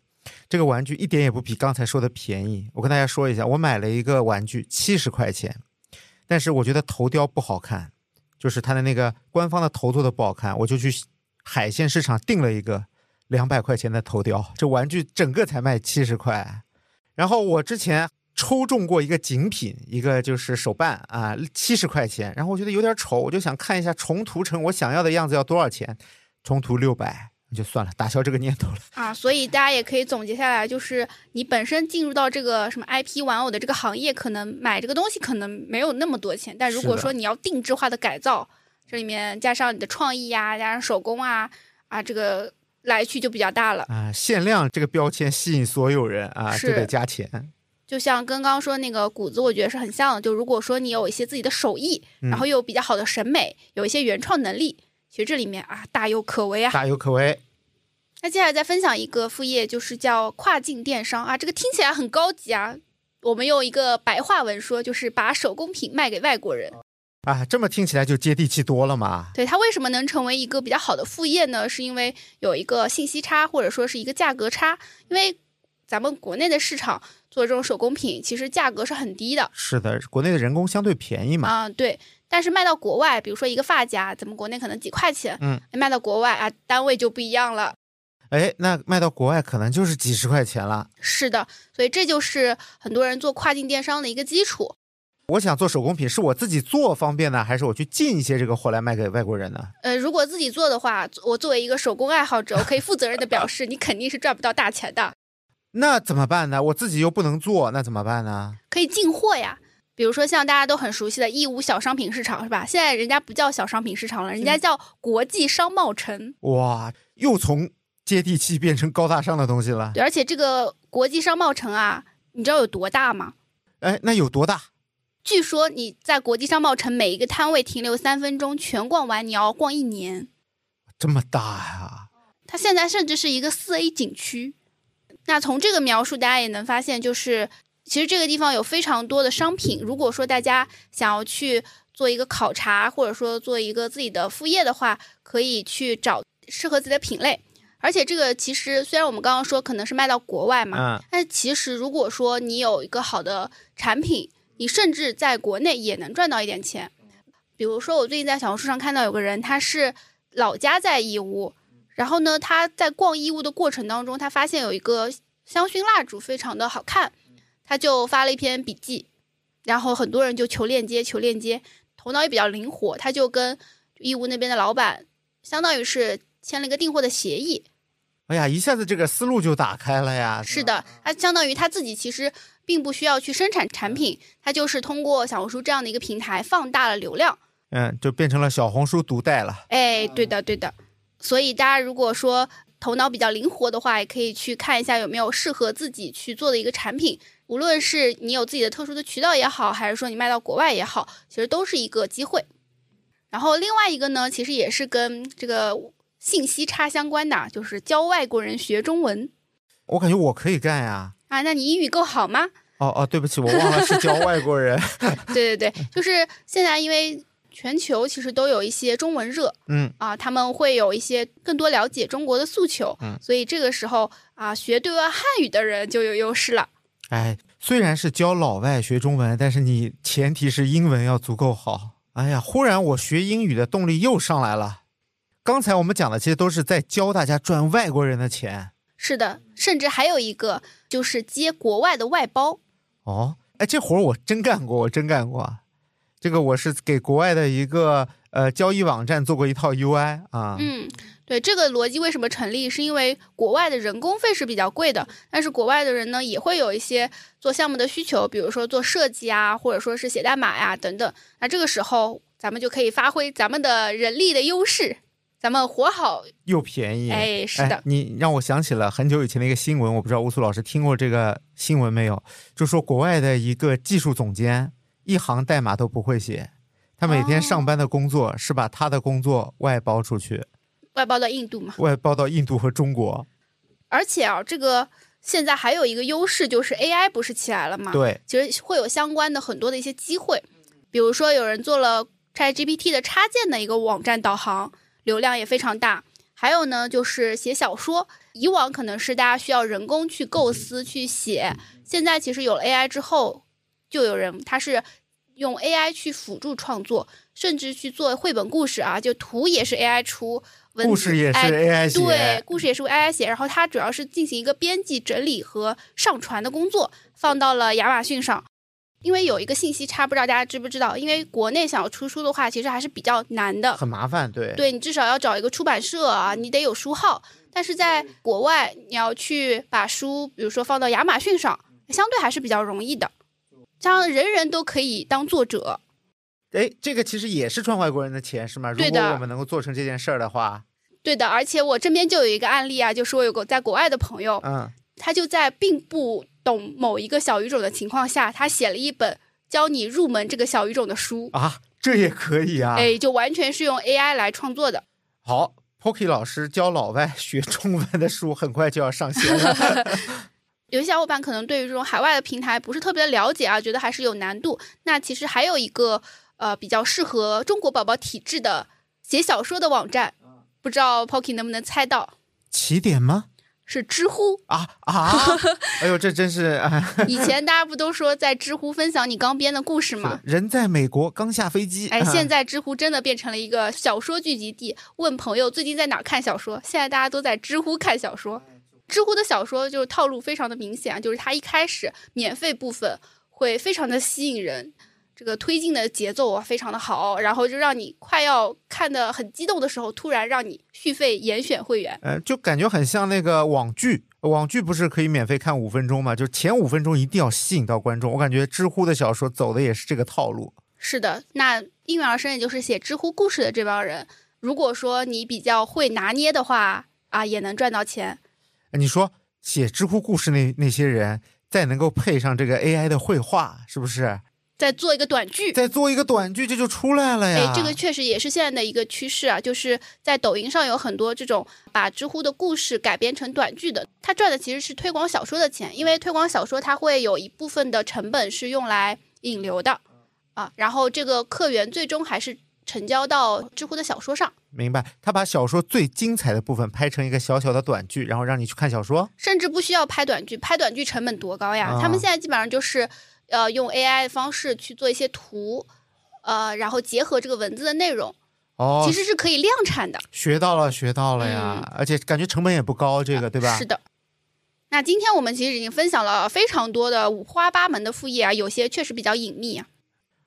这个玩具一点也不比刚才说的便宜。我跟大家说一下，我买了一个玩具七十块钱，但是我觉得头雕不好看，就是它的那个官方的头做的不好看，我就去海鲜市场订了一个两百块钱的头雕，这玩具整个才卖七十块。然后我之前抽中过一个景品，一个就是手办啊，七十块钱。然后我觉得有点丑，我就想看一下重涂成我想要的样子要多少钱，重涂六百，就算了，打消这个念头了。啊，所以大家也可以总结下来，就是你本身进入到这个什么 IP 玩偶的这个行业，可能买这个东西可能没有那么多钱，但如果说你要定制化的改造，这里面加上你的创意呀、加上手工啊啊，这个来去就比较大了。啊，限量这个标签吸引所有人啊，就得加钱。就像刚刚说那个谷子，我觉得是很像的。就如果说你有一些自己的手艺，嗯然后又有比较好的审美，有一些原创能力，其实这里面啊大有可为啊。大有可为。那接下来再分享一个副业，就是叫跨境电商啊，这个听起来很高级啊。我们用一个白话文说，就是把手工品卖给外国人。啊，这么听起来就接地气多了嘛。对它为什么能成为一个比较好的副业呢？是因为有一个信息差，或者说是一个价格差。因为咱们国内的市场做这种手工品，其实价格是很低的是的，国内的人工相对便宜嘛。啊、对。但是卖到国外，比如说一个发夹，咱们国内可能几块钱，嗯，卖到国外啊，单位就不一样了。哎，那卖到国外可能就是几十块钱了。是的，所以这就是很多人做跨境电商的一个基础。我想做手工品，是我自己做方便呢，还是我去进一些这个货来卖给外国人呢？呃，如果自己做的话，我作为一个手工爱好者，我可以负责任的表示，你肯定是赚不到大钱的。那怎么办呢？我自己又不能做，那怎么办呢？可以进货呀。比如说像大家都很熟悉的义乌小商品市场，是吧？现在人家不叫小商品市场了，人家叫国际商贸城。哇，又从接地气变成高大上的东西了。对，而且这个国际商贸城啊，你知道有多大吗？哎，那有多大？据说你在国际商贸城每一个摊位停留三分钟，全逛完你要逛一年。这么大呀？它现在甚至是一个四 A 景区。那从这个描述，大家也能发现，就是其实这个地方有非常多的商品。如果说大家想要去做一个考察，或者说做一个自己的副业的话，可以去找适合自己的品类。而且这个其实虽然我们刚刚说可能是卖到国外嘛，嗯，但其实如果说你有一个好的产品，你甚至在国内也能赚到一点钱。比如说，我最近在小红书上看到有个人，他是老家在义乌，然后呢，他在逛义乌的过程当中，他发现有一个香薰蜡烛非常的好看，他就发了一篇笔记，然后很多人就求链接，求链接，头脑也比较灵活，他就跟义乌那边的老板，相当于是签了一个订货的协议，哎呀，一下子这个思路就打开了呀。是的，他相当于他自己其实并不需要去生产产品，他就是通过小红书这样的一个平台放大了流量。嗯，就变成了小红书独带了。哎，对的，对的。所以大家如果说头脑比较灵活的话，也可以去看一下有没有适合自己去做的一个产品。无论是你有自己的特殊的渠道也好，还是说你卖到国外也好，其实都是一个机会。然后另外一个呢，其实也是跟这个信息差相关的，就是教外国人学中文我感觉我可以干呀。啊。那你英语够好吗？哦哦，对不起，我忘了是教外国人。<laughs> 对对对，就是现在因为全球其实都有一些中文热嗯，啊，他们会有一些更多了解中国的诉求，嗯所以这个时候啊，学对外汉语的人就有优势了。哎，虽然是教老外学中文，但是你前提是英文要足够好。哎呀，忽然我学英语的动力又上来了。刚才我们讲的其实都是在教大家赚外国人的钱是的，甚至还有一个就是接国外的外包。哦。哎，这活儿我真干过，我真干过。这个我是给国外的一个呃交易网站做过一套 UI 啊。嗯，对，这个逻辑为什么成立？是因为国外的人工费是比较贵的，但是国外的人呢也会有一些做项目的需求，比如说做设计啊，或者说是写代码呀、等等。那这个时候咱们就可以发挥咱们的人力的优势，咱们活好。又便宜。哎，是的，哎，你让我想起了很久以前的一个新闻，我不知道乌苏老师听过这个新闻没有？就说国外的一个技术总监一行代码都不会写，他每天哦上班的工作是把他的工作外包出去，外包到印度嘛。外包到印度和中国。而且啊，这个现在还有一个优势就是 AI 不是起来了吗？对，其实会有相关的很多的一些机会，比如说有人做了 ChatGPT 的插件的一个网站导航，流量也非常大。还有呢，就是写小说，以往可能是大家需要人工去构思去写，现在其实有了 AI 之后，就有人他是用 AI 去辅助创作，甚至去做绘本故事啊，就图也是 AI 出，文字故事也是哎 AI 写，对，故事也是为 AI 写，然后它主要是进行一个编辑、整理和上传的工作，放到了亚马逊上。因为有一个信息差，不知道大家知不知道？因为国内想要出书的话，其实还是比较难的。很麻烦。对，对你至少要找一个出版社啊，你得有书号。但是在国外，你要去把书，比如说放到亚马逊上，相对还是比较容易的。这样人人都可以当作者。哎，这个其实也是赚外国人的钱，是吗？如对的果我们能够做成这件事儿的话，对的，而且我这边就有一个案例啊，就是我有个在国外的朋友，嗯，他就在并不懂某一个小语种的情况下，他写了一本教你入门这个小语种的书，啊，这也可以啊。哎，就完全是用 AI 来创作的。好，Pocky 老师教老外学中文的书很快就要上线了。<laughs> 有些小伙伴可能对于这种海外的平台不是特别的了解啊，觉得还是有难度。那其实还有一个呃比较适合中国宝宝体质的写小说的网站，不知道 Pocky 能不能猜到？起点吗？是知乎。啊啊！<laughs> 哎呦，这真是哎，<laughs> 以前大家不都说在知乎分享你刚编的故事吗？人在美国刚下飞机。哎，啊 <laughs> 现在知乎真的变成了一个小说聚集地。问朋友最近在哪儿看小说，现在大家都在知乎看小说。知乎的小说就是套路非常的明显啊，就是它一开始免费部分会非常的吸引人，这个推进的节奏啊非常的好，然后就让你快要看的很激动的时候，突然让你续费严选会员。呃，就感觉很像那个网剧，网剧不是可以免费看五分钟吗？就前五分钟一定要吸引到观众。我感觉知乎的小说走的也是这个套路。是的，那应运而生，也就是写知乎故事的这帮人，如果说你比较会拿捏的话啊，也能赚到钱。你说写知乎故事那那些人，再能够配上这个 AI 的绘画，是不是？再做一个短剧，再做一个短剧，这就出来了呀。哎，这个确实也是现在的一个趋势啊，就是在抖音上有很多这种把知乎的故事改编成短剧的，他赚的其实是推广小说的钱，因为推广小说它会有一部分的成本是用来引流的啊，然后这个客源最终还是成交到知乎的小说上，明白。他把小说最精彩的部分拍成一个小小的短剧，然后让你去看小说。甚至不需要拍短剧，拍短剧成本多高呀？啊他们现在基本上就是呃用 AI 的方式去做一些图，呃，然后结合这个文字的内容，哦，其实是可以量产的。学到了，学到了呀！而且感觉成本也不高，这个对吧？是的。那今天我们其实已经分享了非常多的五花八门的副业啊，有些确实比较隐秘啊。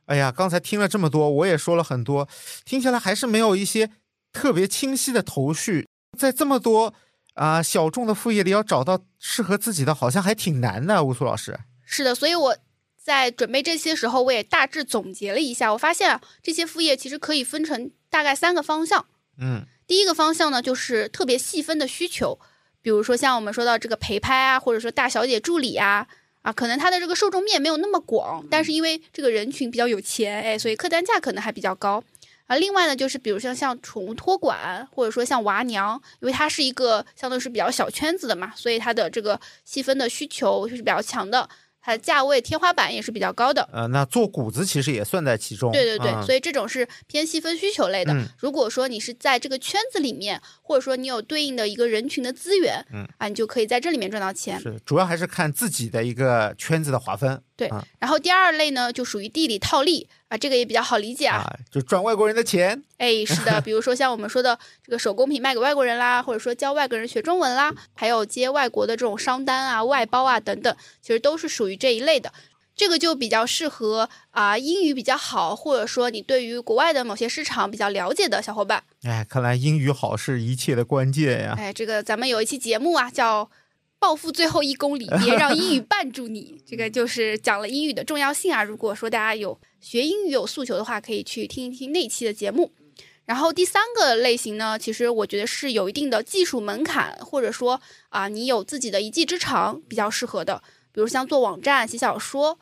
哎呀，刚才听了这么多，我也说了很多，听下来还是没有一些特别清晰的头绪。在这么多啊、小众的副业里，要找到适合自己的，好像还挺难的。乌苏老师，是的，所以我在准备这些时候，我也大致总结了一下，我发现啊，这些副业其实可以分成大概三个方向。嗯，第一个方向呢，就是特别细分的需求，比如说像我们说到这个陪拍啊，或者说大小姐助理啊，啊，可能它的这个受众面没有那么广，但是因为这个人群比较有钱，哎，所以客单价可能还比较高。啊，另外呢，就是比如像像宠物托管，或者说像娃娘，因为它是一个相对是比较小圈子的嘛，所以它的这个细分的需求就是比较强的，它的价位天花板也是比较高的。呃，那做谷子其实也算在其中。对对对，嗯、所以这种是偏细分需求类的。嗯如果说你是在这个圈子里面，或者说你有对应的一个人群的资源，嗯啊，你就可以在这里面赚到钱。是主要还是看自己的一个圈子的划分对啊然后第二类呢，就属于地理套利啊，这个也比较好理解啊。啊，就赚外国人的钱。哎，是的，<laughs> 比如说像我们说的这个手工品卖给外国人啦，或者说教外国人学中文啦，还有接外国的这种商单啊、外包啊等等，其实都是属于这一类的。这个就比较适合啊、英语比较好，或者说你对于国外的某些市场比较了解的小伙伴。哎，看来英语好是一切的关键呀。哎，这个咱们有一期节目啊，叫《暴富最后一公里》，别让英语绊住你。这个就是讲了英语的重要性啊。如果说大家有学英语有诉求的话，可以去听一听那期的节目。然后第三个类型呢，其实我觉得是有一定的技术门槛，或者说啊，你有自己的一技之长比较适合的，比如像做网站、写小说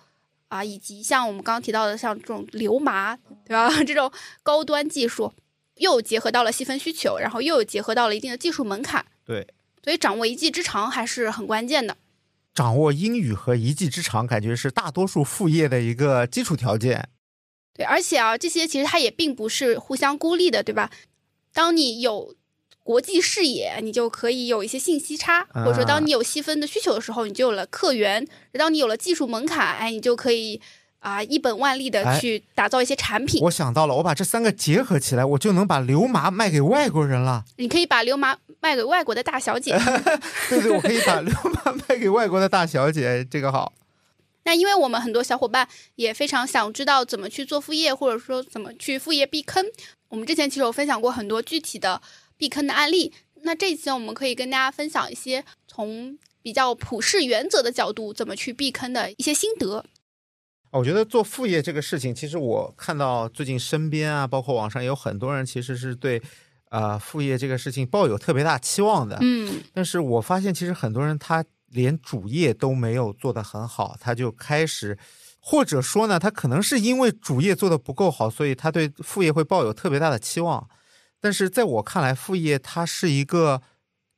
啊，以及像我们刚刚提到的像这种流麻，对吧？<laughs> 这种高端技术，又结合到了细分需求，然后又结合到了一定的技术门槛。对，所以掌握一技之长还是很关键的。掌握英语和一技之长，感觉是大多数副业的一个基础条件。对，而且啊，这些其实它也并不是互相孤立的，对吧？当你有国际视野，你就可以有一些信息差，或者说当你有细分的需求的时候，你就有了客源；当你有了技术门槛，哎，你就可以啊一本万利的哎去打造一些产品。我想到了，我把这三个结合起来，我就能把流麻卖给外国人了。你可以把流麻卖给外国的大小姐。<laughs> 对对，我可以把流麻卖给外国的大小姐，这个好。那因为我们很多小伙伴也非常想知道怎么去做副业，或者说怎么去副业避坑。我们之前其实有分享过很多具体的避坑的案例。那这一期呢我们可以跟大家分享一些从比较普世原则的角度怎么去避坑的一些心得。我觉得做副业这个事情，其实我看到最近身边啊，包括网上也有很多人其实是对，呃副业这个事情抱有特别大期望的。嗯，但是我发现其实很多人他连主业都没有做得很好，他就开始，或者说呢，他可能是因为主业做得不够好，所以他对副业会抱有特别大的期望。但是在我看来，副业它是一个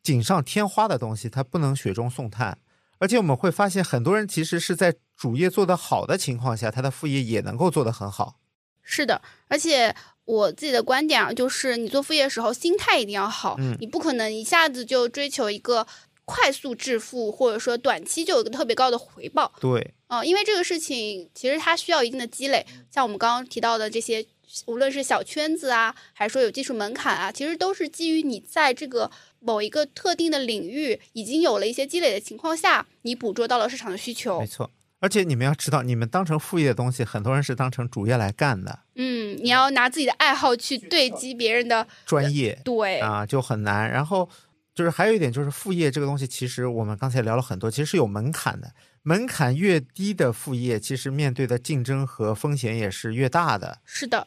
锦上添花的东西，它不能雪中送炭。而且我们会发现，很多人其实是在主业做得好的情况下，他的副业也能够做得很好。是的，而且我自己的观点啊，就是你做副业的时候，心态一定要好，嗯你不可能一下子就追求一个快速致富，或者说短期就有一个特别高的回报。对，嗯、因为这个事情其实它需要一定的积累，像我们刚刚提到的这些，无论是小圈子啊，还是说有技术门槛啊，其实都是基于你在这个某一个特定的领域已经有了一些积累的情况下，你捕捉到了市场的需求没。错。而且你们要知道，你们当成副业的东西，很多人是当成主业来干的，嗯，你要拿自己的爱好去对击别人的，专业。对，啊，就很难。然后就是还有一点就是副业这个东西，其实我们刚才聊了很多，其实是有门槛的。门槛越低的副业，其实面对的竞争和风险也是越大的。是的，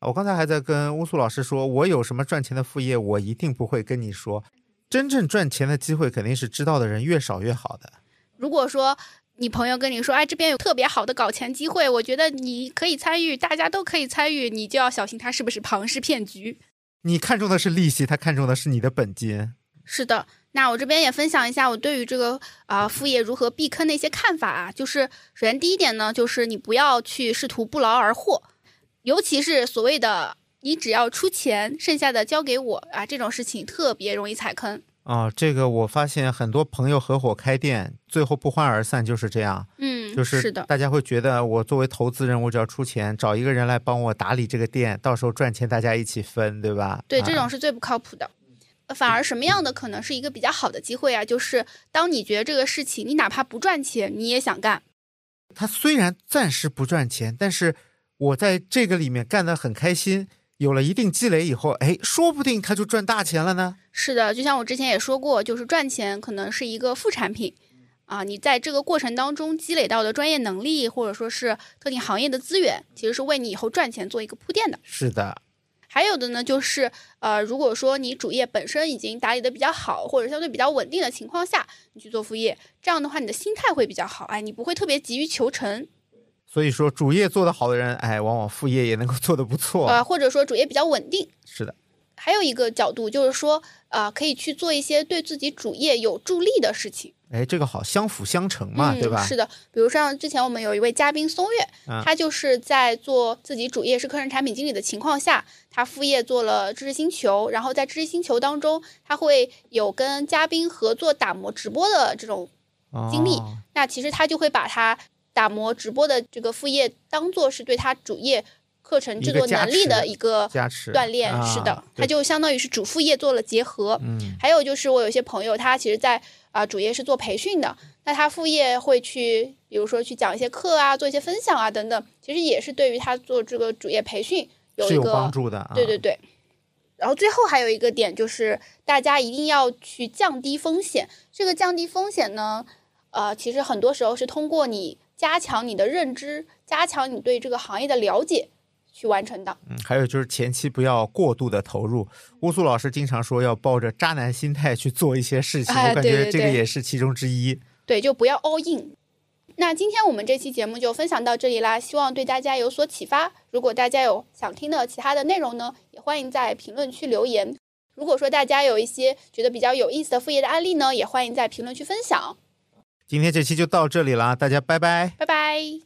我刚才还在跟乌苏老师说，我有什么赚钱的副业，我一定不会跟你说。真正赚钱的机会，肯定是知道的人越少越好的。如果说你朋友跟你说，哎，这边有特别好的搞钱机会，我觉得你可以参与，大家都可以参与，你就要小心他是不是庞氏骗局。你看中的是利息，他看中的是你的本金。是的，那我这边也分享一下我对于这个啊、副业如何避坑的一些看法啊。就是首先第一点呢，就是你不要去试图不劳而获，尤其是所谓的你只要出钱，剩下的交给我啊，这种事情特别容易踩坑。啊、这个我发现很多朋友合伙开店，最后不欢而散，就是这样。嗯，就是的，大家会觉得我作为投资人，我只要出钱，找一个人来帮我打理这个店，到时候赚钱大家一起分，对吧？对，啊这种是最不靠谱的。呃反而什么样的可能是一个比较好的机会啊？就是当你觉得这个事情你哪怕不赚钱，你也想干。他虽然暂时不赚钱，但是我在这个里面干得很开心，有了一定积累以后，哎，说不定他就赚大钱了呢。是的，就像我之前也说过，就是赚钱可能是一个副产品啊，你在这个过程当中积累到的专业能力，或者说是特定行业的资源，其实是为你以后赚钱做一个铺垫的。是的，还有的呢，就是呃，如果说你主业本身已经打理的比较好，或者相对比较稳定的情况下，你去做副业，这样的话你的心态会比较好，哎，你不会特别急于求成，所以说主业做得好的人，哎，往往副业也能够做得不错。呃，或者说主业比较稳定。是的，还有一个角度就是说，呃，可以去做一些对自己主业有助力的事情。哎，这个好，相辅相成嘛，嗯，对吧？是的，比如像之前我们有一位嘉宾松月，嗯他就是在做自己主业是个人产品经理的情况下，他副业做了知识星球，然后在知识星球当中，他会有跟嘉宾合作打磨直播的这种，经历哦那其实他就会把他打磨直播的这个副业当做是对他主业课程制作能力的一个锻炼。啊是的，它就相当于是主副业做了结合。嗯，还有就是我有些朋友，他其实在啊、主业是做培训的，那他副业会去，比如说去讲一些课啊，做一些分享啊等等，其实也是对于他做这个主业培训有一个帮助的。啊、对对对。然后最后还有一个点就是，大家一定要去降低风险。这个降低风险呢，呃，其实很多时候是通过你加强你的认知，加强你对这个行业的了解去完成的。嗯，还有就是前期不要过度的投入。乌苏老师经常说要抱着渣男心态去做一些事情，哎我感觉这个也是其中之一。对，就不要 all in。那今天我们这期节目就分享到这里啦，希望对大家有所启发。如果大家有想听的其他的内容呢，也欢迎在评论区留言。如果说大家有一些觉得比较有意思的副业的案例呢，也欢迎在评论区分享。今天这期就到这里啦，大家拜拜。拜拜。